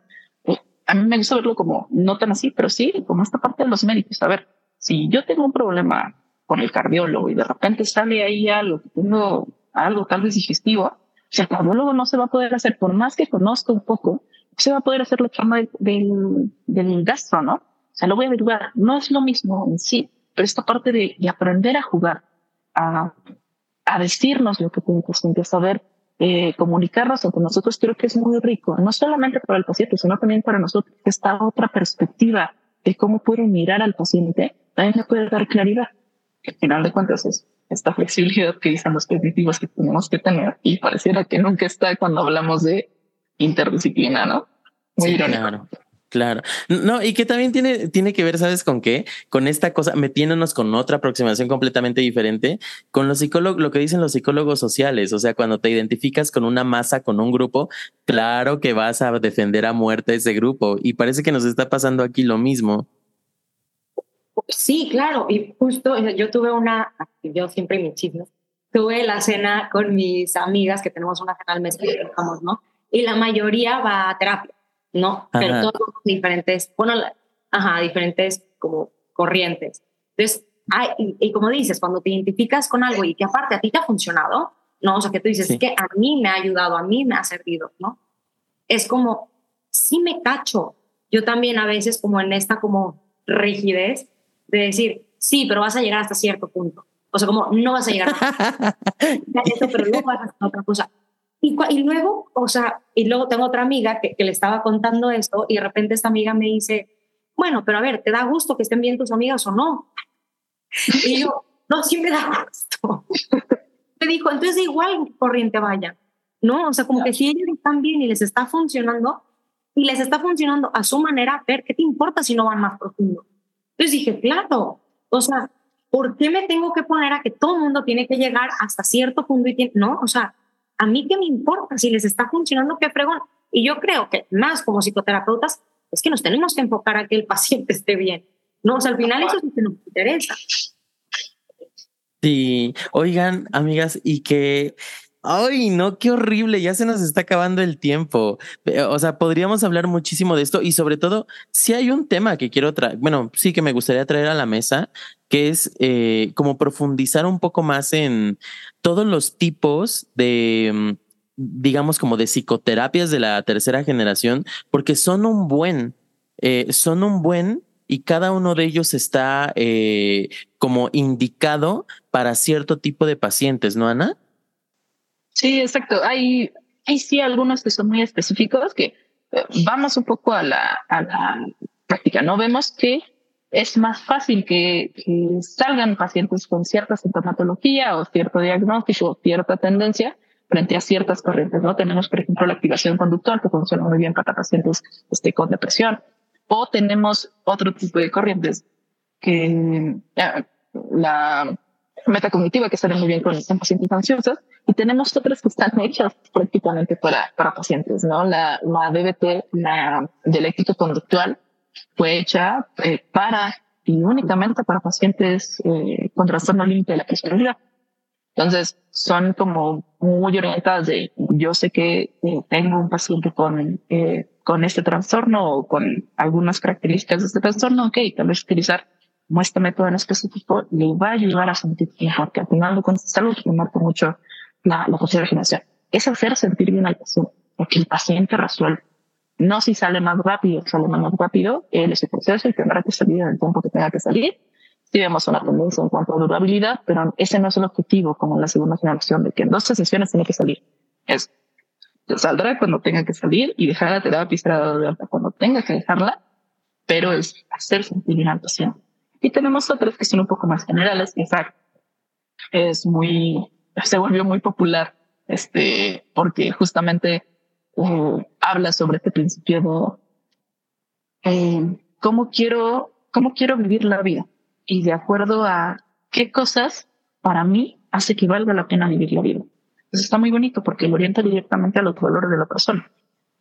a mí me gusta verlo como no tan así, pero sí como esta parte de los médicos. A ver, si yo tengo un problema con el cardiólogo y de repente sale ahí algo, tengo algo tal vez digestivo, si el cardiólogo no se va a poder hacer, por más que conozca un poco, se va a poder hacer la forma del, del, del, gastro, ¿no? O sea, lo voy a averiguar. No es lo mismo en sí, pero esta parte de, de aprender a jugar, a, a decirnos lo que tenemos que saber eh, comunicarnos entre nosotros creo que es muy rico, no solamente para el paciente, sino también para nosotros. Esta otra perspectiva de cómo puedo mirar al paciente también me puede dar claridad. Al final de cuentas es esta flexibilidad que dicen los cognitivos que tenemos que tener y pareciera que nunca está cuando hablamos de interdisciplina, ¿no? Muy sí, Claro. No, y que también tiene, tiene que ver, ¿sabes con qué? Con esta cosa, metiéndonos con otra aproximación completamente diferente, con los psicólogos, lo que dicen los psicólogos sociales. O sea, cuando te identificas con una masa, con un grupo, claro que vas a defender a muerte ese grupo. Y parece que nos está pasando aquí lo mismo. Sí, claro. Y justo yo tuve una, yo siempre me chismes, tuve la cena con mis amigas que tenemos una cena al mes que ¿no? Y la mayoría va a terapia ¿no? Pero todos diferentes, bueno, ajá, diferentes como corrientes. Entonces, hay, y, como dices, cuando te identificas con algo y que aparte a ti te ha funcionado, ¿no? O sea, que tú dices, que a mí me ha ayudado, a mí me ha servido, ¿no? Es como, sí me cacho. Yo también a veces como en esta como rigidez de decir, sí, pero vas a llegar hasta cierto punto. O sea, como no vas a llegar a pero luego vas a hacer otra cosa. Y, luego, o sea, y luego tengo otra amiga que, le estaba contando esto y de repente esta amiga me dice, bueno, pero a ver, ¿te da gusto que estén bien tus amigas o no? Y yo, no, sí me da gusto. Me dijo, entonces igual corriente vaya, ¿no? O sea, como que si ellos están bien y les está funcionando, y les está funcionando a su manera, ver qué te importa si no van más profundo. Entonces dije, claro, o sea, ¿por qué me tengo que poner a que todo el mundo tiene que llegar hasta cierto punto y tiene, no? O sea, a mí qué me importa si les está funcionando, qué fregón. Y yo creo que más como psicoterapeutas es que nos tenemos que enfocar a que el paciente esté bien. No, o sea, al final eso es lo que nos interesa. Sí, oigan, amigas, y que Ay, no, qué horrible, ya se nos está acabando el tiempo. O sea, podríamos hablar muchísimo de esto y sobre todo, si hay un tema que quiero traer, bueno, sí que me gustaría traer a la mesa, que es eh, como profundizar un poco más en todos los tipos de, mm, digamos, como de psicoterapias de la tercera generación, porque son un buen, eh, son un buen y cada uno de ellos está eh, como indicado para cierto tipo de pacientes, ¿no, Ana? Sí, exacto. Hay, hay sí algunos que son muy específicos que vamos un poco a la, a la práctica, ¿no? Vemos que es más fácil que, que, salgan pacientes con cierta sintomatología o cierto diagnóstico o cierta tendencia frente a ciertas corrientes, ¿no? Tenemos, por ejemplo, la activación conductual que funciona muy bien para pacientes este, con depresión o tenemos otro tipo de corrientes que la metacognitiva que sale muy bien con, pacientes ansiosos y tenemos otras que están hechas prácticamente para, para pacientes, ¿no? La, la DBT, la dialéctica conductual, fue hecha eh, para y únicamente para pacientes eh, con trastorno límite de la personalidad. Entonces, son como muy orientadas de, yo sé que eh, tengo un paciente con, eh, con este trastorno o con algunas características de este trastorno, ok, tal vez utilizar como este método en específico le va a ayudar a sentir mejor, que al final algo que me marca mucho la, la de regeneración. Es hacer sentir bien al paciente, que el paciente resuelve. No si sale más rápido, sale más rápido, él es el proceso y tendrá que salir en el tiempo que tenga que salir sí vemos una tendencia en cuanto a durabilidad, pero ese no es el objetivo como en la segunda generación de que en dos sesiones tiene que salir. Es saldrá cuando tenga que salir y dejar la terapia y cuando tenga que dejarla, pero es hacer sentir al paciente. Y tenemos otras que son un poco más generales, que es muy, se volvió muy popular, este, porque justamente uh, habla sobre este principio de eh, cómo quiero, cómo quiero vivir la vida y de acuerdo a qué cosas para mí hace que valga la pena vivir la vida. Entonces está muy bonito porque lo orienta directamente a los valores de la persona.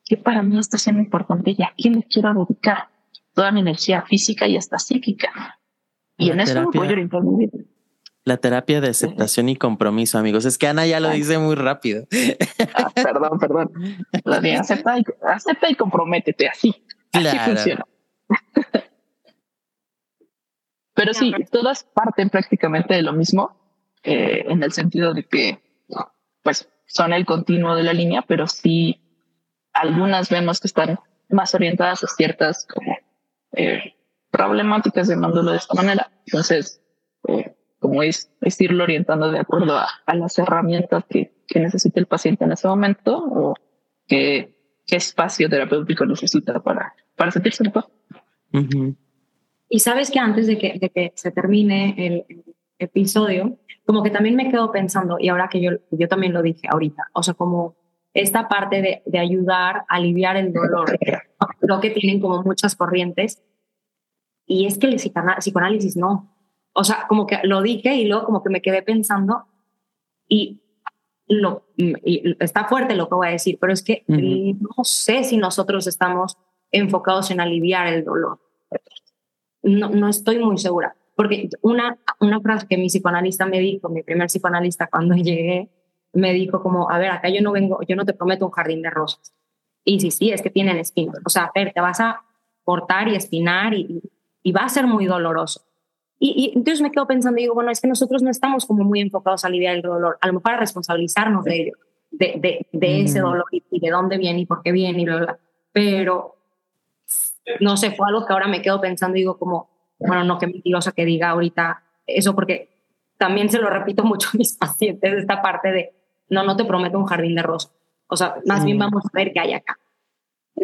¿Qué para mí está siendo importante y a quién le quiero dedicar toda mi energía física y hasta psíquica? Y en eso voy a orientar mi vida. La terapia de aceptación y compromiso, amigos. Es que Ana ya lo dice muy rápido. Ah, perdón, perdón. La de acepta y, acepta y comprométete, así. Así funciona. Pero sí, todas parten prácticamente de lo mismo, eh, en el sentido de que, pues, son el continuo de la línea, pero sí algunas vemos que están más orientadas a ciertas como eh, problemáticas, llamándolo de esta manera. Entonces, como es, es irlo orientando de acuerdo a, las herramientas que, que necesita el paciente en ese momento o qué, qué espacio terapéutico necesita para, para sentirse mejor. Y sabes que antes de que, de que se termine el, episodio, como que también me quedo pensando, y ahora que yo, yo también lo dije ahorita, o sea, como esta parte de, de ayudar a aliviar el dolor, creo que tienen como muchas corrientes, y es que el psicoanálisis no. O sea, como que lo dije y luego como que me quedé pensando y lo, y está fuerte lo que voy a decir, pero es que no sé si nosotros estamos enfocados en aliviar el dolor no, no estoy muy segura. Porque una, una frase que mi psicoanalista me dijo, mi primer psicoanalista cuando llegué, me dijo como, a ver, acá yo no vengo, yo no te prometo un jardín de rosas. Y sí, sí, es que tienen espinas. O sea, a ver, te vas a cortar y espinar y, y va a ser muy doloroso. Y, y, entonces me quedo pensando, digo, bueno, es que nosotros no estamos como muy enfocados a aliviar el dolor, a lo mejor a responsabilizarnos de ello, de, de, de ese dolor y, de dónde viene y por qué viene y bla, bla. Pero no sé, fue algo que ahora me quedo pensando y digo como, bueno, no, qué mentirosa que diga ahorita eso, porque también se lo repito mucho a mis pacientes, esta parte de, no, no te prometo un jardín de rosas. O sea, más bien vamos a ver qué hay acá.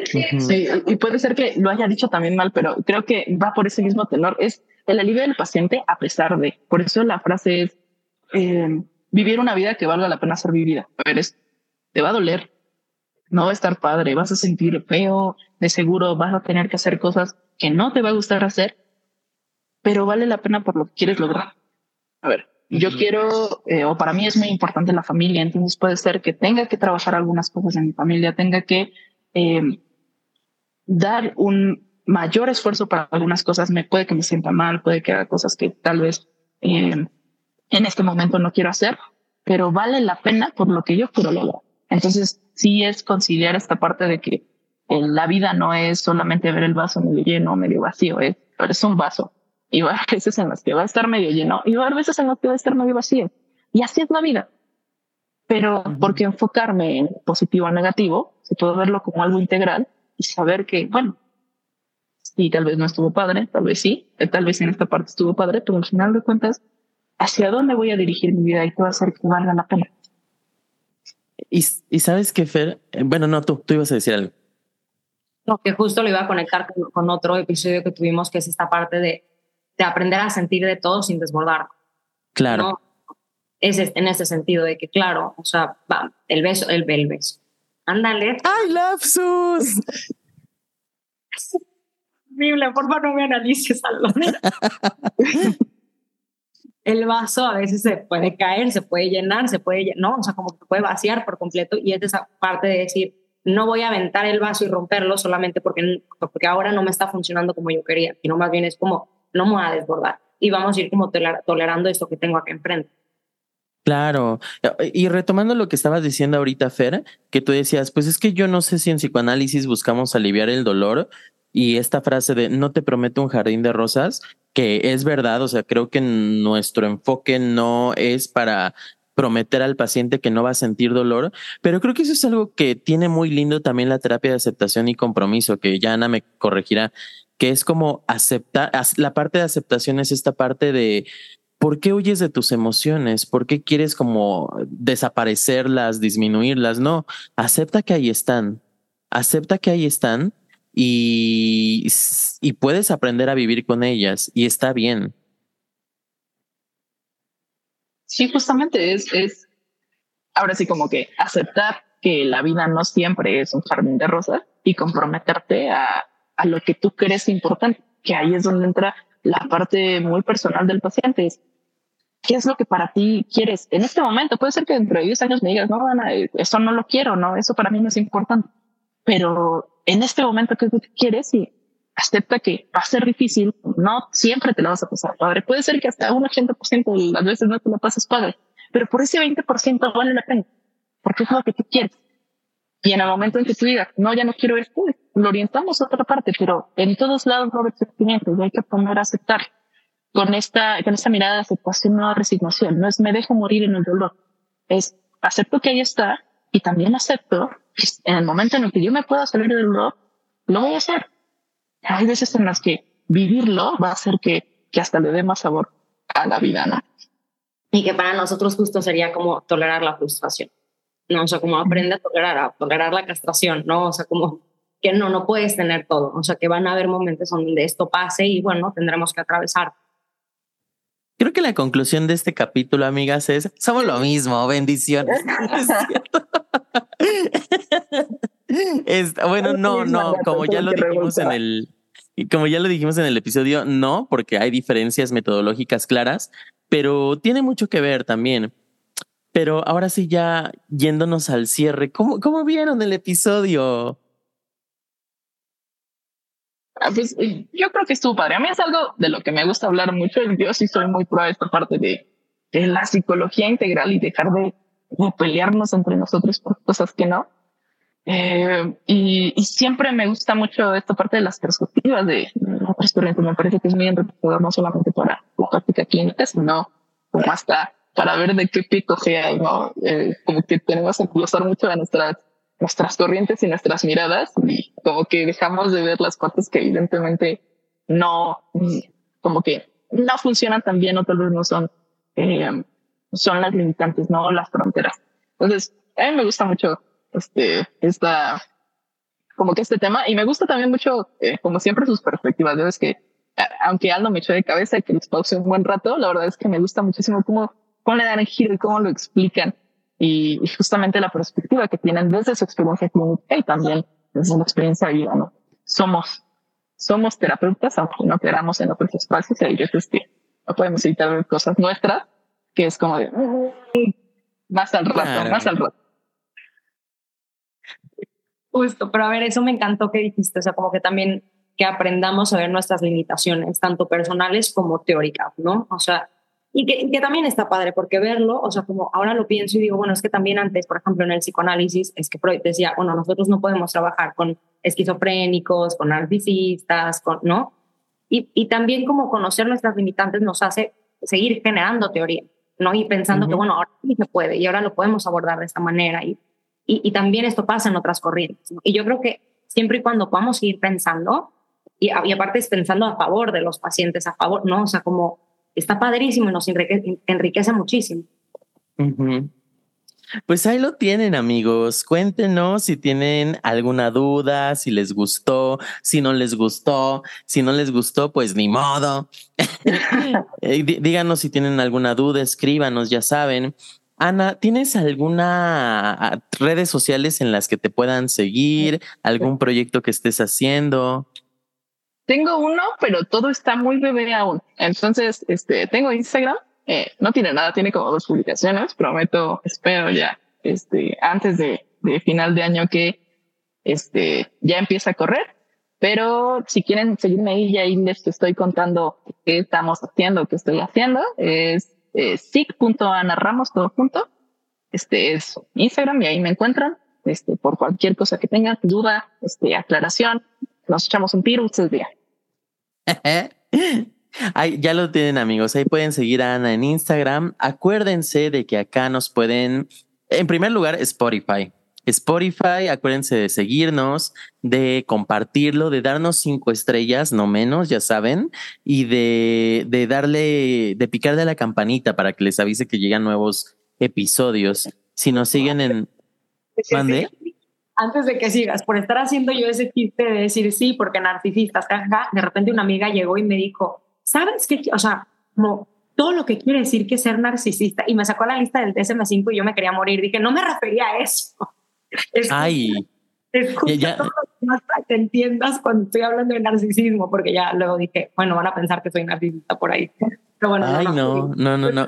Sí, y puede ser que lo haya dicho también mal, pero creo que va por ese mismo tenor. Es el alivio del paciente a pesar de. Por eso la frase es eh, vivir una vida que valga la pena ser vivida. A ver, es, te va a doler, no va a estar padre, vas a sentir feo, de seguro vas a tener que hacer cosas que no te va a gustar hacer, pero vale la pena por lo que quieres lograr. A ver, yo quiero, eh, o para mí es muy importante la familia, entonces puede ser que tenga que trabajar algunas cosas en mi familia, tenga que eh, dar un mayor esfuerzo para algunas cosas, me puede que me sienta mal, puede que haga cosas que tal vez eh, en este momento no quiero hacer, pero vale la pena por lo que yo quiero lograr. Entonces, sí es conciliar esta parte de que la vida no es solamente ver el vaso medio lleno o medio vacío, es, es un vaso. Y va a veces en las que va a estar medio lleno y va a haber veces en las que va a estar medio vacío. Y así es la vida. Pero porque enfocarme en positivo o negativo, se puede verlo como algo integral y saber que, bueno, sí, tal vez no estuvo padre, tal vez sí, tal vez en esta parte estuvo padre, pero al final de cuentas, ¿hacia dónde voy a dirigir mi vida y qué va a hacer que valga la pena? Y, y sabes que Fer, eh, bueno, no, tú, tú ibas a decir algo. No, que justo lo iba a conectar con, otro episodio que tuvimos, que es esta parte de, de aprender a sentir de todo sin desbordar. Claro. Es en ese sentido de que, claro, o sea, va, el beso, el, el beso. Ándale. ¡Ay, lapsus! Horrible, por favor no me analices algo. el vaso a veces se puede caer, se puede llenar, se puede, no, o sea, como que puede vaciar por completo y es esa parte de decir, no voy a aventar el vaso y romperlo solamente porque, porque ahora no me está funcionando como yo quería, sino más bien es como, no me voy a desbordar y vamos a ir como tolerando esto que tengo aquí enfrente. Claro. Y retomando lo que estabas diciendo ahorita, Fer, que tú decías, pues es que yo no sé si en psicoanálisis buscamos aliviar el dolor y esta frase de no te prometo un jardín de rosas, que es verdad, o sea, creo que nuestro enfoque no es para prometer al paciente que no va a sentir dolor, pero creo que eso es algo que tiene muy lindo también la terapia de aceptación y compromiso, que ya Ana me corregirá, que es como aceptar, la parte de aceptación es esta parte de ¿por qué huyes de tus emociones? ¿Por qué quieres como desaparecerlas, disminuirlas? No, acepta que ahí están, acepta que ahí están y, y puedes aprender a vivir con ellas y está bien. Sí, justamente es, es ahora sí como que aceptar que la vida no siempre es un jardín de rosas y comprometerte a, a lo que tú crees importante, que ahí es donde entra la parte muy personal del paciente. Es, ¿Qué es lo que para ti quieres en este momento? Puede ser que dentro de 10 años me digas, no, Ana, eso no lo quiero, no, eso para mí no es importante. Pero en este momento, ¿qué es lo que quieres? Y acepta que va a ser difícil, no siempre te la vas a pasar padre. Puede ser que hasta un 80% de las veces no te la pases padre, pero por ese 20% vale la pena, porque es lo que tú quieres. Y en el momento en que tú digas, no, ya no quiero esto, lo orientamos a otra parte, pero en todos lados no haber sentimientos y hay que poner a aceptar con esta, con esta mirada de aceptación, no resignación. No es me dejo morir en el dolor. Es acepto que ahí está y también acepto en el momento en el que yo me pueda salir del dolor, lo voy a hacer. Hay veces en las que vivirlo va a hacer que, que hasta le dé más sabor a la vida, ¿no? Y que para nosotros justo sería como tolerar la frustración, ¿no? O sea, como aprende a tolerar, a tolerar la castración, ¿no? O sea, como que no, no puedes tener todo, o sea, que van a haber momentos donde esto pase y bueno, tendremos que atravesar. Creo que la conclusión de este capítulo, amigas, es somos lo mismo, bendiciones. bueno, no, no, como ya lo dijimos en el, como ya lo dijimos en el episodio, no, porque hay diferencias metodológicas claras, pero tiene mucho que ver también. Pero ahora sí, ya yéndonos al cierre, ¿cómo, cómo vieron el episodio? Ah, pues yo creo que estuvo padre. A mí es algo de lo que me gusta hablar mucho. Yo sí soy muy pro de esta parte de, de la psicología integral y dejar de, pelearnos entre nosotros por cosas que no. Eh, y, y, siempre me gusta mucho esta parte de las perspectivas de otras corrientes. Me parece que es muy enriquecedor no solamente para la práctica clínica, sino como hasta para ver de qué pico sea, ¿no? Eh, como que tenemos que usar mucho de nuestras nuestras corrientes y nuestras miradas como que dejamos de ver las partes que evidentemente no, como que no funcionan tan bien o tal vez no son, eh, son las limitantes, no las fronteras. Entonces, a mí me gusta mucho este, esta, como que este tema y me gusta también mucho, eh, como siempre, sus perspectivas. Es que, aunque Aldo me echó de cabeza y que les pause un buen rato, la verdad es que me gusta muchísimo cómo, cómo le dan el giro y cómo lo explican y, justamente la perspectiva que tienen desde su experiencia clínica y también desde una experiencia de vida, ¿no? Somos, somos terapeutas, aunque no queramos en otros espacios, y hay veces que no podemos evitar ver cosas nuestras, que es como de, más al rato, más al rato. Justo, pero a ver, eso me encantó que dijiste, o sea, como que también que aprendamos a ver nuestras limitaciones, tanto personales como teóricas, ¿no? O sea, y que, también está padre, porque verlo, o sea, como ahora lo pienso y digo, bueno, es que también antes, por ejemplo, en el psicoanálisis, es que Freud decía, bueno, nosotros no podemos trabajar con esquizofrénicos, con narcisistas, con, ¿no? Y, y también como conocer nuestras limitantes nos hace seguir generando teoría, ¿no? Y pensando que, bueno, ahora sí se puede y ahora lo podemos abordar de esta manera. Y, y, y también esto pasa en otras corrientes. Y yo creo que siempre y cuando podamos seguir pensando, y, y aparte es pensando a favor de los pacientes, a favor, ¿no? O sea, como está padrísimo y nos enriquece, muchísimo. Pues ahí lo tienen amigos. Cuéntenos si tienen alguna duda, si les gustó, si no les gustó, si no les gustó, pues ni modo. Eh, díganos si tienen alguna duda, escríbanos, ya saben. Ana, ¿tienes alguna redes sociales en las que te puedan seguir? ¿Algún proyecto que estés haciendo? Tengo uno, pero todo está muy bebé aún. Entonces, este, tengo Instagram. Eh, no tiene nada, tiene como dos publicaciones. Prometo, espero ya, este, antes de, de final de año que este, ya empieza a correr. Pero si quieren seguirme ahí, ya ahí les estoy contando qué estamos haciendo, qué estoy haciendo. Es eh, sic.anarramos todo junto. Este es Instagram y ahí me encuentran. Este, por cualquier cosa que tengan, duda, este, aclaración, nos echamos un tiro, ustedes vean. Ay, ya lo tienen amigos, ahí pueden seguir a Ana en Instagram. Acuérdense de que acá nos pueden, en primer lugar, Spotify. Spotify, acuérdense de seguirnos, de compartirlo, de darnos cinco estrellas, no menos, ya saben, y de, de darle, de picarle a la campanita para que les avise que llegan nuevos episodios. Si nos siguen en... ¿Mande? Antes de que sigas, por estar haciendo yo ese chiste de decir sí, porque narcisistas, de repente una amiga llegó y me dijo, ¿sabes qué? O sea, como todo lo que quiere decir que ser narcisista. Y me sacó la lista del DSM-5 y yo me quería morir. Dije, no me refería a eso. Ay. Escucha ya, todo lo más para que entiendas cuando estoy hablando de narcisismo, porque ya luego dije, bueno, van a pensar que soy narcisista por ahí. Pero bueno, Ay, no, no, no, no.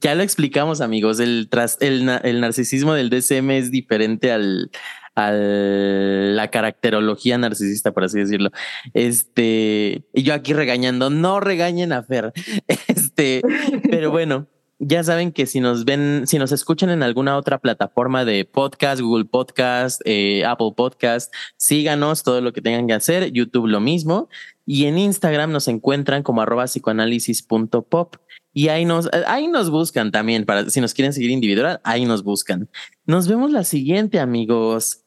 Ya, lo explicamos, amigos. El, tras, el, el narcisismo del DSM es diferente al, a la caracterología narcisista, por así decirlo. Este, y yo aquí regañando, no regañen a Fer. Este, pero bueno, ya saben que si nos ven, si nos escuchan en alguna otra plataforma de podcast, Google Podcast, eh, Apple Podcast, síganos todo lo que tengan que hacer, YouTube lo mismo. Y en Instagram nos encuentran como arroba psicoanálisis.pop. Y ahí nos, ahí nos buscan también para si nos quieren seguir individual, ahí nos buscan. Nos vemos la siguiente, amigos.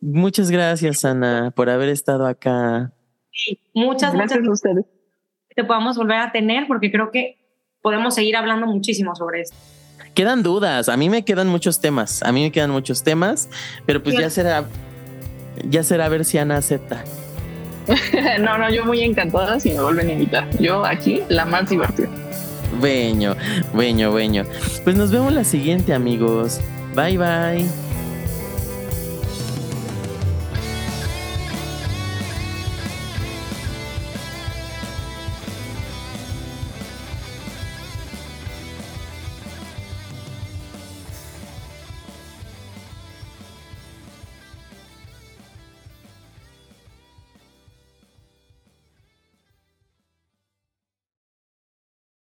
Muchas gracias, Ana, por haber estado acá. muchas gracias a ustedes. Te podamos volver a tener porque creo que podemos seguir hablando muchísimo sobre esto. Quedan dudas, a mí me quedan muchos temas, a mí me quedan muchos temas, pero pues ya será, ya será a ver si Ana acepta. no, no, yo muy encantada si me vuelven a invitar. Yo aquí, la más divertida. Veño, veño, veño. Pues nos vemos la siguiente, amigos. Bye, bye.